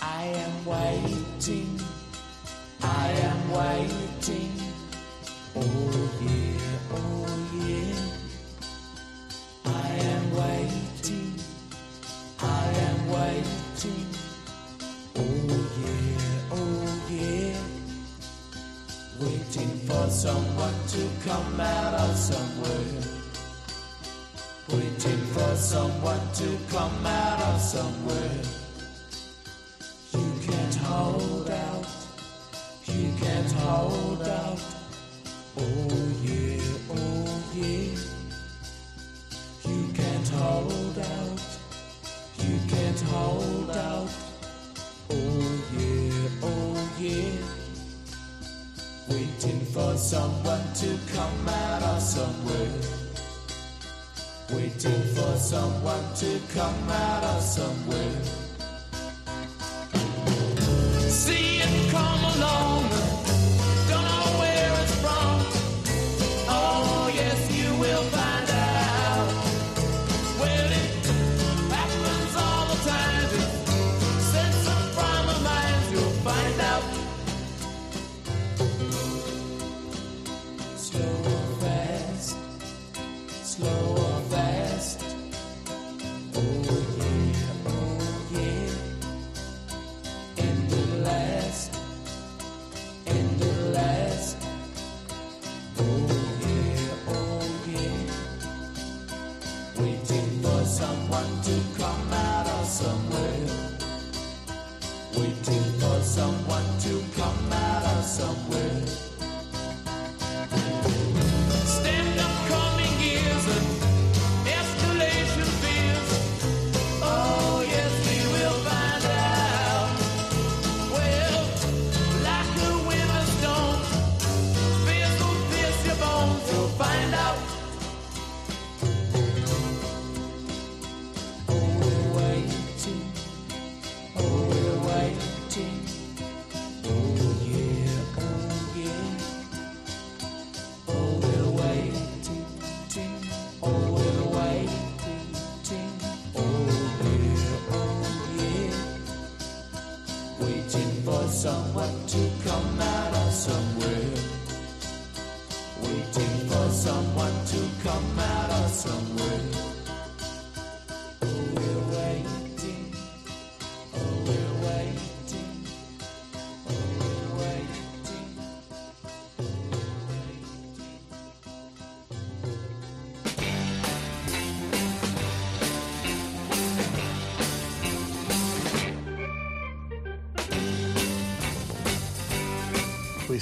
I am waiting, I am waiting. Oh waiting. Oh yeah, oh yeah. Waiting for someone to come out of somewhere. Waiting for someone to come out of somewhere. You can't hold out. You can't hold out. Oh yeah, oh yeah. You can't hold out could hold out all year, all year, waiting for someone to come out of somewhere, waiting for someone to come out of somewhere. See it come along. Someone to come out of somewhere.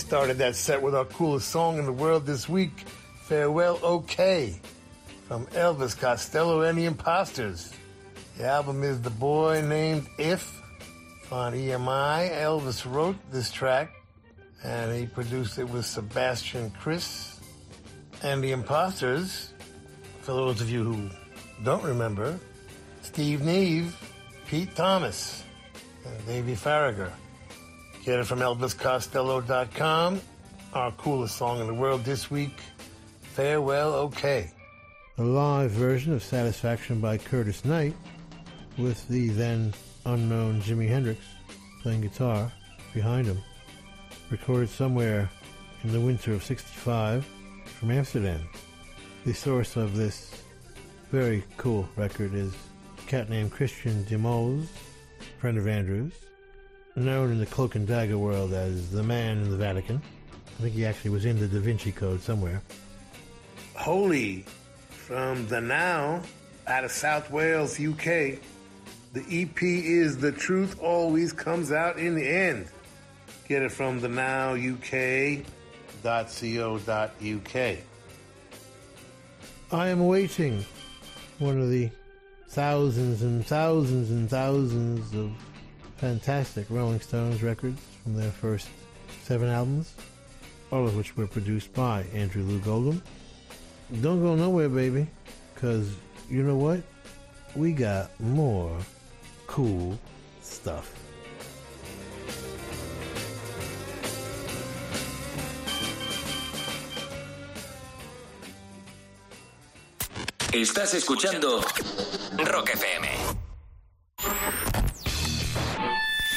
Started that set with our coolest song in the world this week, Farewell OK, from Elvis Costello and the Imposters. The album is The Boy Named If on EMI. Elvis wrote this track and he produced it with Sebastian Krys and the Imposters. For those of you who don't remember, Steve Nieve, Pete Thomas, and Davey Faragher. Get it from ElvisCostello.com. Our coolest song in the world this week, Farewell OK. A live version of Satisfaction by Curtis Knight with the then unknown Jimi Hendrix playing guitar behind him. Recorded somewhere in the winter of 65 from Amsterdam. The source of this very cool record is a cat named Christian Demoz, friend of Andrews, known in the cloak and dagger world as the man in the Vatican. I think he actually was in the Da Vinci Code somewhere. Holy from the Now out of South Wales, UK. The EP is The Truth Always Comes Out in the End. Get it from the Now UK.co.uk. I am waiting. One of the thousands and thousands and thousands of fantastic Rolling Stones records from their first seven albums, all of which were produced by Andrew Loog Oldham. Don't go nowhere, baby, because you know what? We got more cool stuff. Estás escuchando Rock FM.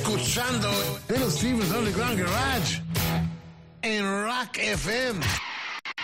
Escuchando Little Steven's Underground Garage en Rock FM.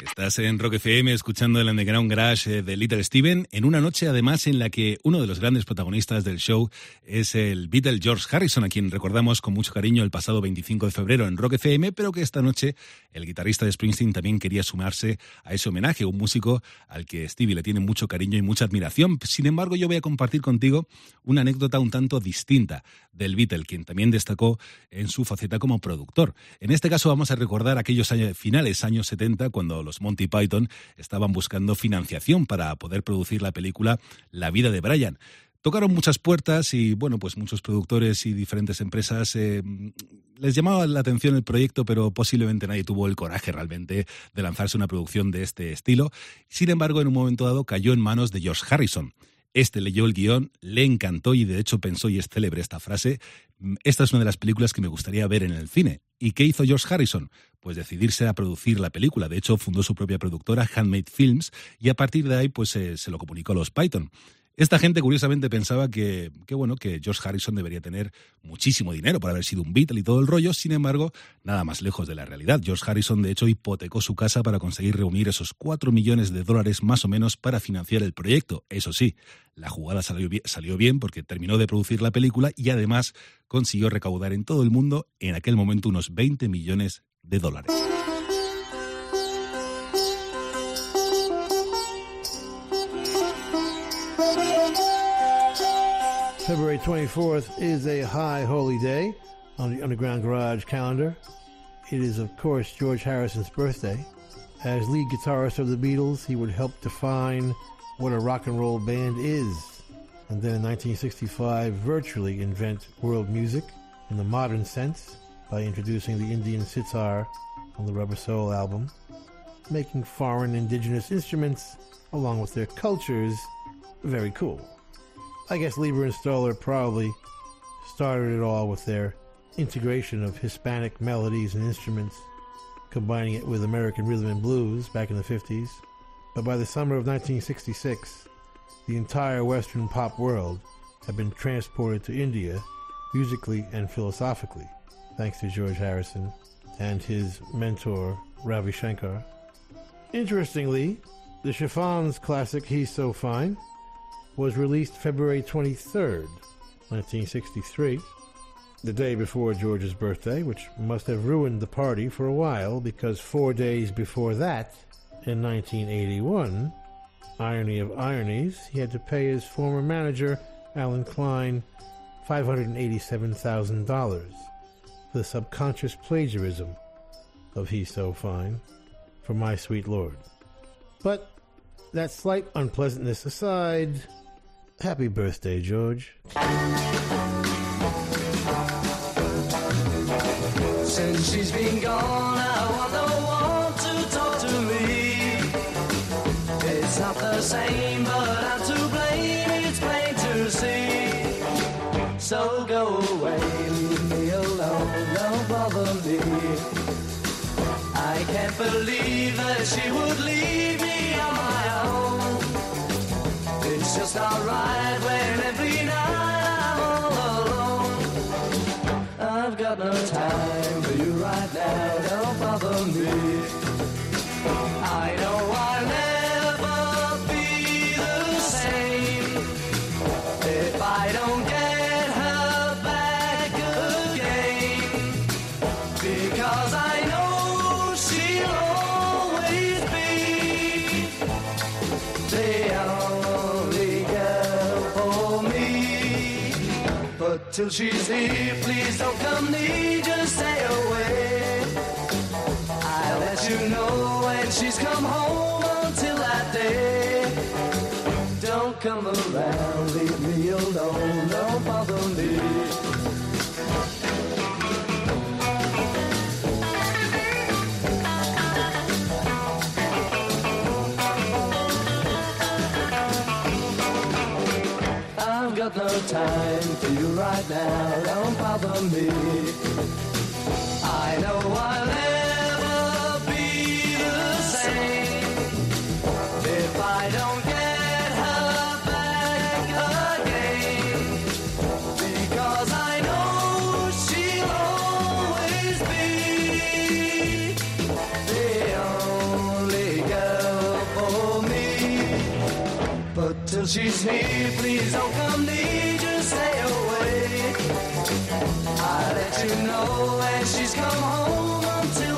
Estás en Rock FM escuchando el Underground Garage de Little Steven en una noche además en la que uno de los grandes protagonistas del show es el Beatle George Harrison, a quien recordamos con mucho cariño el pasado 25 de febrero en Rock FM, pero que esta noche el guitarrista de Springsteen también quería sumarse a ese homenaje, un músico al que Stevie le tiene mucho cariño y mucha admiración. Sin embargo, yo voy a compartir contigo una anécdota un tanto distinta del Beatle, quien también destacó en su faceta como productor. En este caso vamos a recordar aquellos años, finales años 70 cuando los Monty Python estaban buscando financiación para poder producir la película La vida de Brian. Tocaron muchas puertas y, bueno, pues muchos productores y diferentes empresas eh, les llamaba la atención el proyecto, pero posiblemente nadie tuvo el coraje realmente de lanzarse una producción de este estilo. Sin embargo, en un momento dado cayó en manos de George Harrison. Este leyó el guion, le encantó y de hecho pensó, y es célebre esta frase, esta es una de las películas que me gustaría ver en el cine. ¿Y qué hizo George Harrison? Pues decidirse a producir la película. De hecho, fundó su propia productora, Handmade Films, y a partir de ahí pues eh, se lo comunicó a los Python. Esta gente curiosamente pensaba que, que, bueno, que George Harrison debería tener muchísimo dinero por haber sido un Beatle y todo el rollo, sin embargo, nada más lejos de la realidad. George Harrison, de hecho, hipotecó su casa para conseguir reunir esos cuatro millones de dólares más o menos para financiar el proyecto. Eso sí, la jugada salió bien porque terminó de producir la película y además consiguió recaudar en todo el mundo en aquel momento unos 20 millones de dólares. February 24th is a high holy day on the Underground Garage calendar. It is, of course, George Harrison's birthday. As lead guitarist of the Beatles, he would help define what a rock and roll band is, and then in 1965 virtually invent world music in the modern sense by introducing the Indian sitar on the Rubber Soul album, making foreign indigenous instruments along with their cultures very cool. I guess Leiber and Stoller probably started it all with their integration of Hispanic melodies and instruments, combining it with American rhythm and blues back in the 50s. But by the summer of 1966, the entire Western pop world had been transported to India musically and philosophically, thanks to George Harrison and his mentor, Ravi Shankar. Interestingly, the Chiffons classic He's So Fine was released February 23rd, 1963, the day before George's birthday, which must have ruined the party for a while because four days before that, in 1981, irony of ironies, he had to pay his former manager, Allen Klein, $587,000 for the subconscious plagiarism of He's So Fine for My Sweet Lord. But that slight unpleasantness aside, happy birthday, George. Since she's been gone, I want to talk to me. It's not the same, but I'm to blame. It's plain to see. So go away, leave me alone, don't bother me. I can't believe that she would leave It's till she's here, please don't come near, just stay away. I'll let you know when she's come home until that day. Don't come around, leave me alone, don't bother me. Got no time for you right now, don't bother me. I know I'll never be the same if I don't get her back again. Because I know she'll always be the only girl for me. But till she's here, Know she's come home until.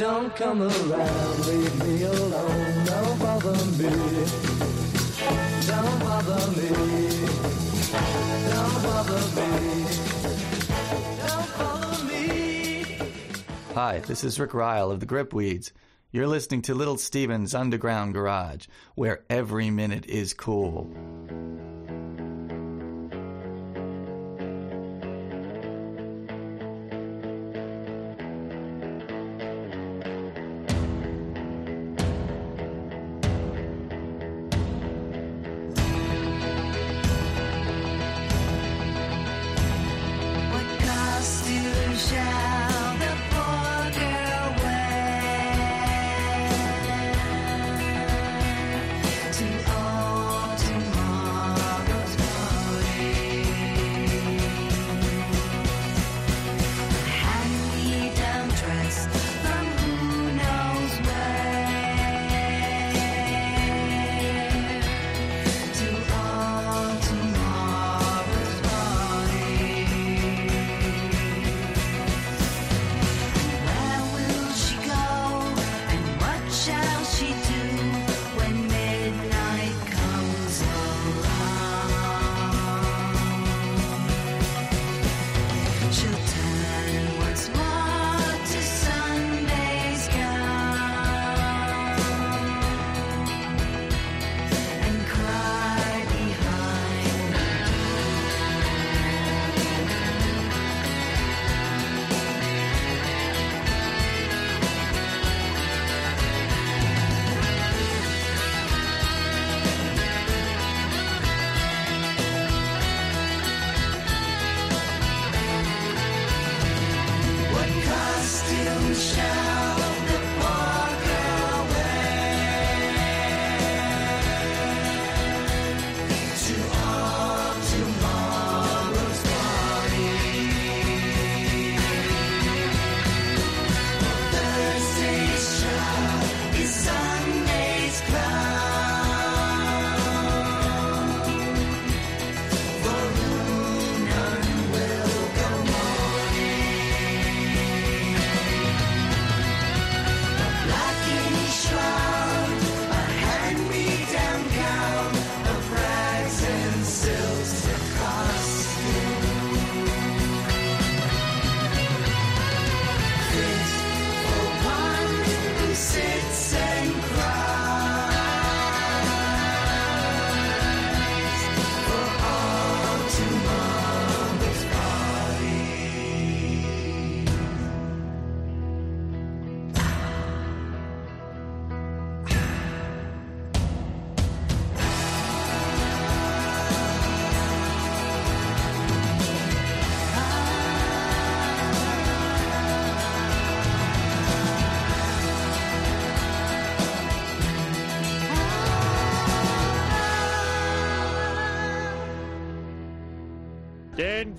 Don't come around, leave me alone, don't bother me. Don't bother me. Don't bother me. Don't bother me. Hi, this is Rick Reil of the Gripweeds. You're listening to Little Steven's Underground Garage, where every minute is cool.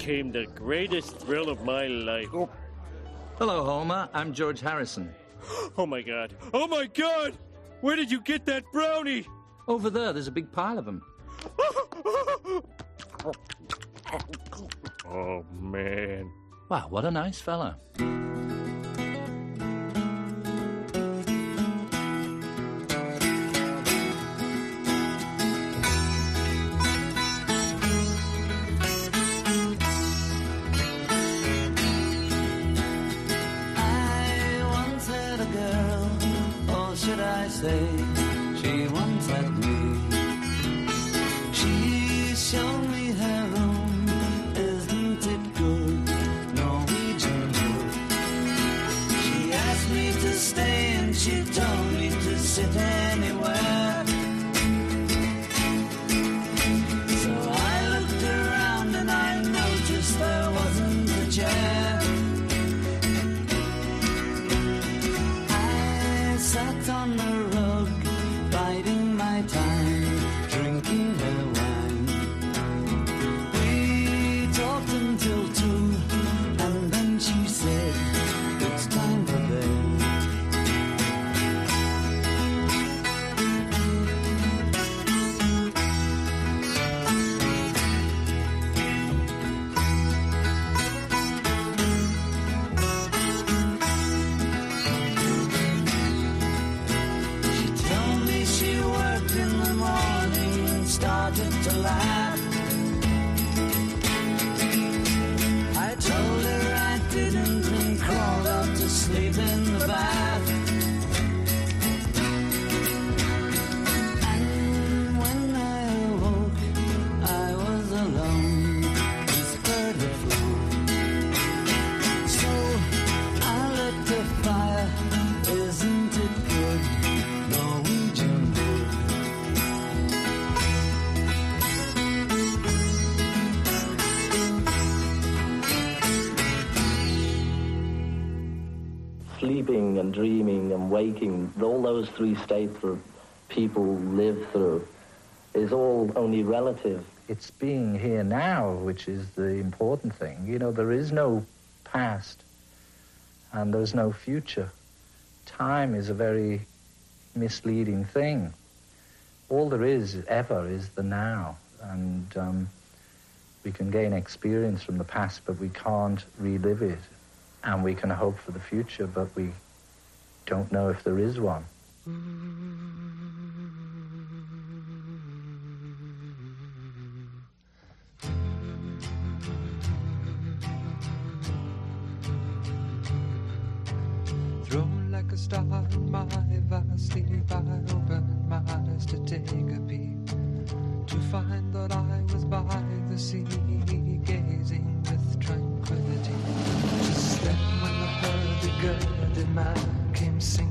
Came the greatest thrill of my life. Oh. Hello, Homer. I'm George Harrison. Oh my god. Oh my god! Where did you get that brownie? Over there, there's a big pile of them. Oh man. Wow, what a nice fella. Those three states that people live through, is all only relative. It's being here now which is the important thing. You know, there is no past and there's no future. Time is a very misleading thing. All there is ever is the now. And um, we can gain experience from the past, but we can't relive it. And we can hope for the future, but we don't know if there is one. Thrown like a star in my vast sleep, I opened my eyes to take a peek, to find that I was by the sea, gazing with tranquility. Just then, when the hurdy-gurdy man came singing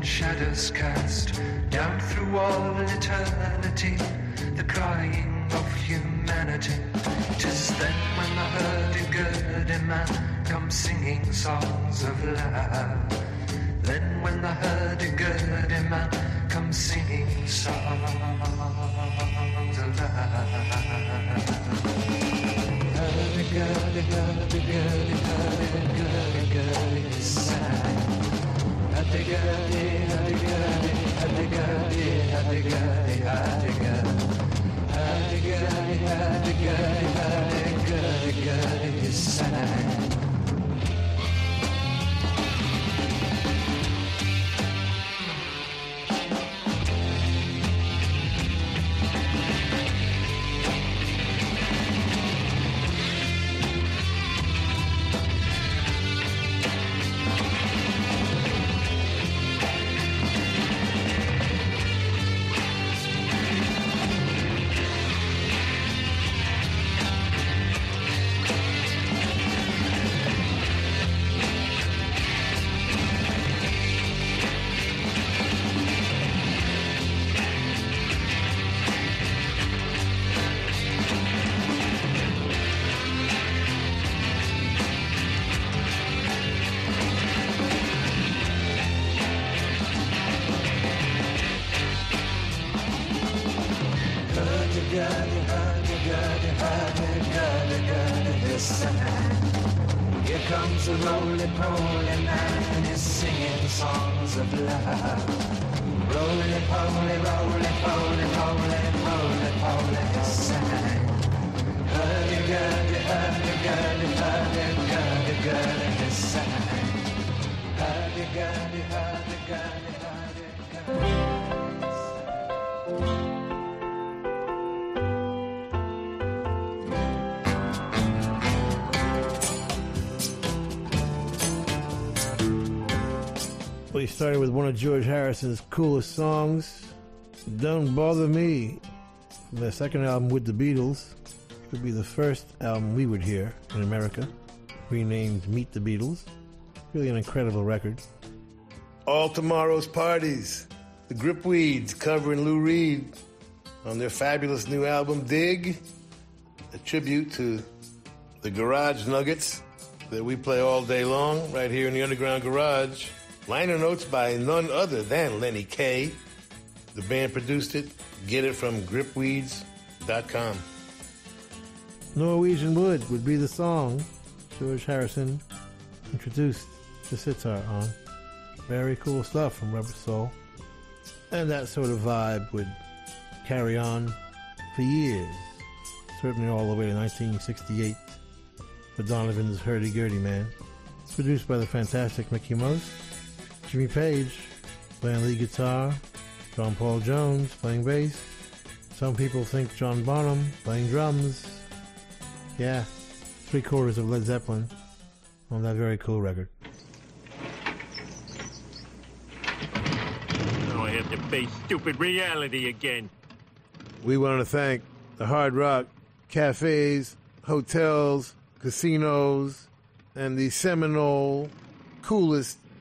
unenlightened shadows cast down through all eternity, the crying of humanity. Tis then when the hurdy-gurdy man comes singing songs of love. Then when the hurdy-gurdy man comes singing songs of love. Hurdy-gurdy, Hurdy-gurdy, started with one of George Harrison's coolest songs, Don't Bother Me, their second album with the Beatles. Would be the first album we would hear in America, renamed Meet the Beatles. Really an incredible record. All tomorrow's parties. The Gripweeds covering Lou Reed on their fabulous new album Dig, a tribute to the Garage Nuggets that we play all day long right here in the Underground Garage. Liner notes by none other than Lenny Kaye. The band produced it. Get it from gripweeds.com. Norwegian Wood would be the song George Harrison introduced the sitar on. Very cool stuff from Rubber Soul. And that sort of vibe would carry on for years. Certainly all the way to 1968 for Donovan's Hurdy Gurdy Man. It's produced by the fantastic Mickie Most. Jimmy Page playing lead guitar. John Paul Jones playing bass. Some people think John Bonham playing drums. Yeah, three quarters of Led Zeppelin on that very cool record. Now I have to face stupid reality again. We want to thank the Hard Rock cafes, hotels, casinos, and the Seminole coolest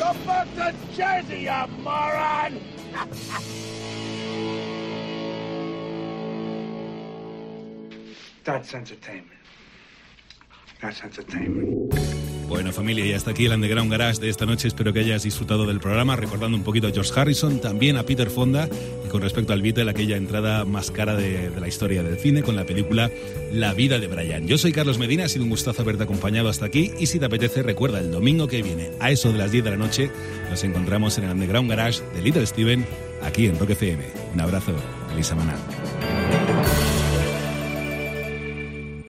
Go back to Jersey, you moron! That's entertainment. That's entertainment. Bueno, familia, y hasta aquí el Underground Garage de esta noche. Espero que hayas disfrutado del programa, recordando un poquito a George Harrison, también a Peter Fonda, y con respecto al Beatle, aquella entrada más cara de, la historia del cine con la película La vida de Brian. Yo soy Carlos Medina, ha sido un gustazo haberte acompañado hasta aquí, y si te apetece, recuerda, el domingo que viene, a eso de las 10 de la noche, nos encontramos en el Underground Garage de Little Steven, aquí en Rock FM. Un abrazo, Elisa Manal.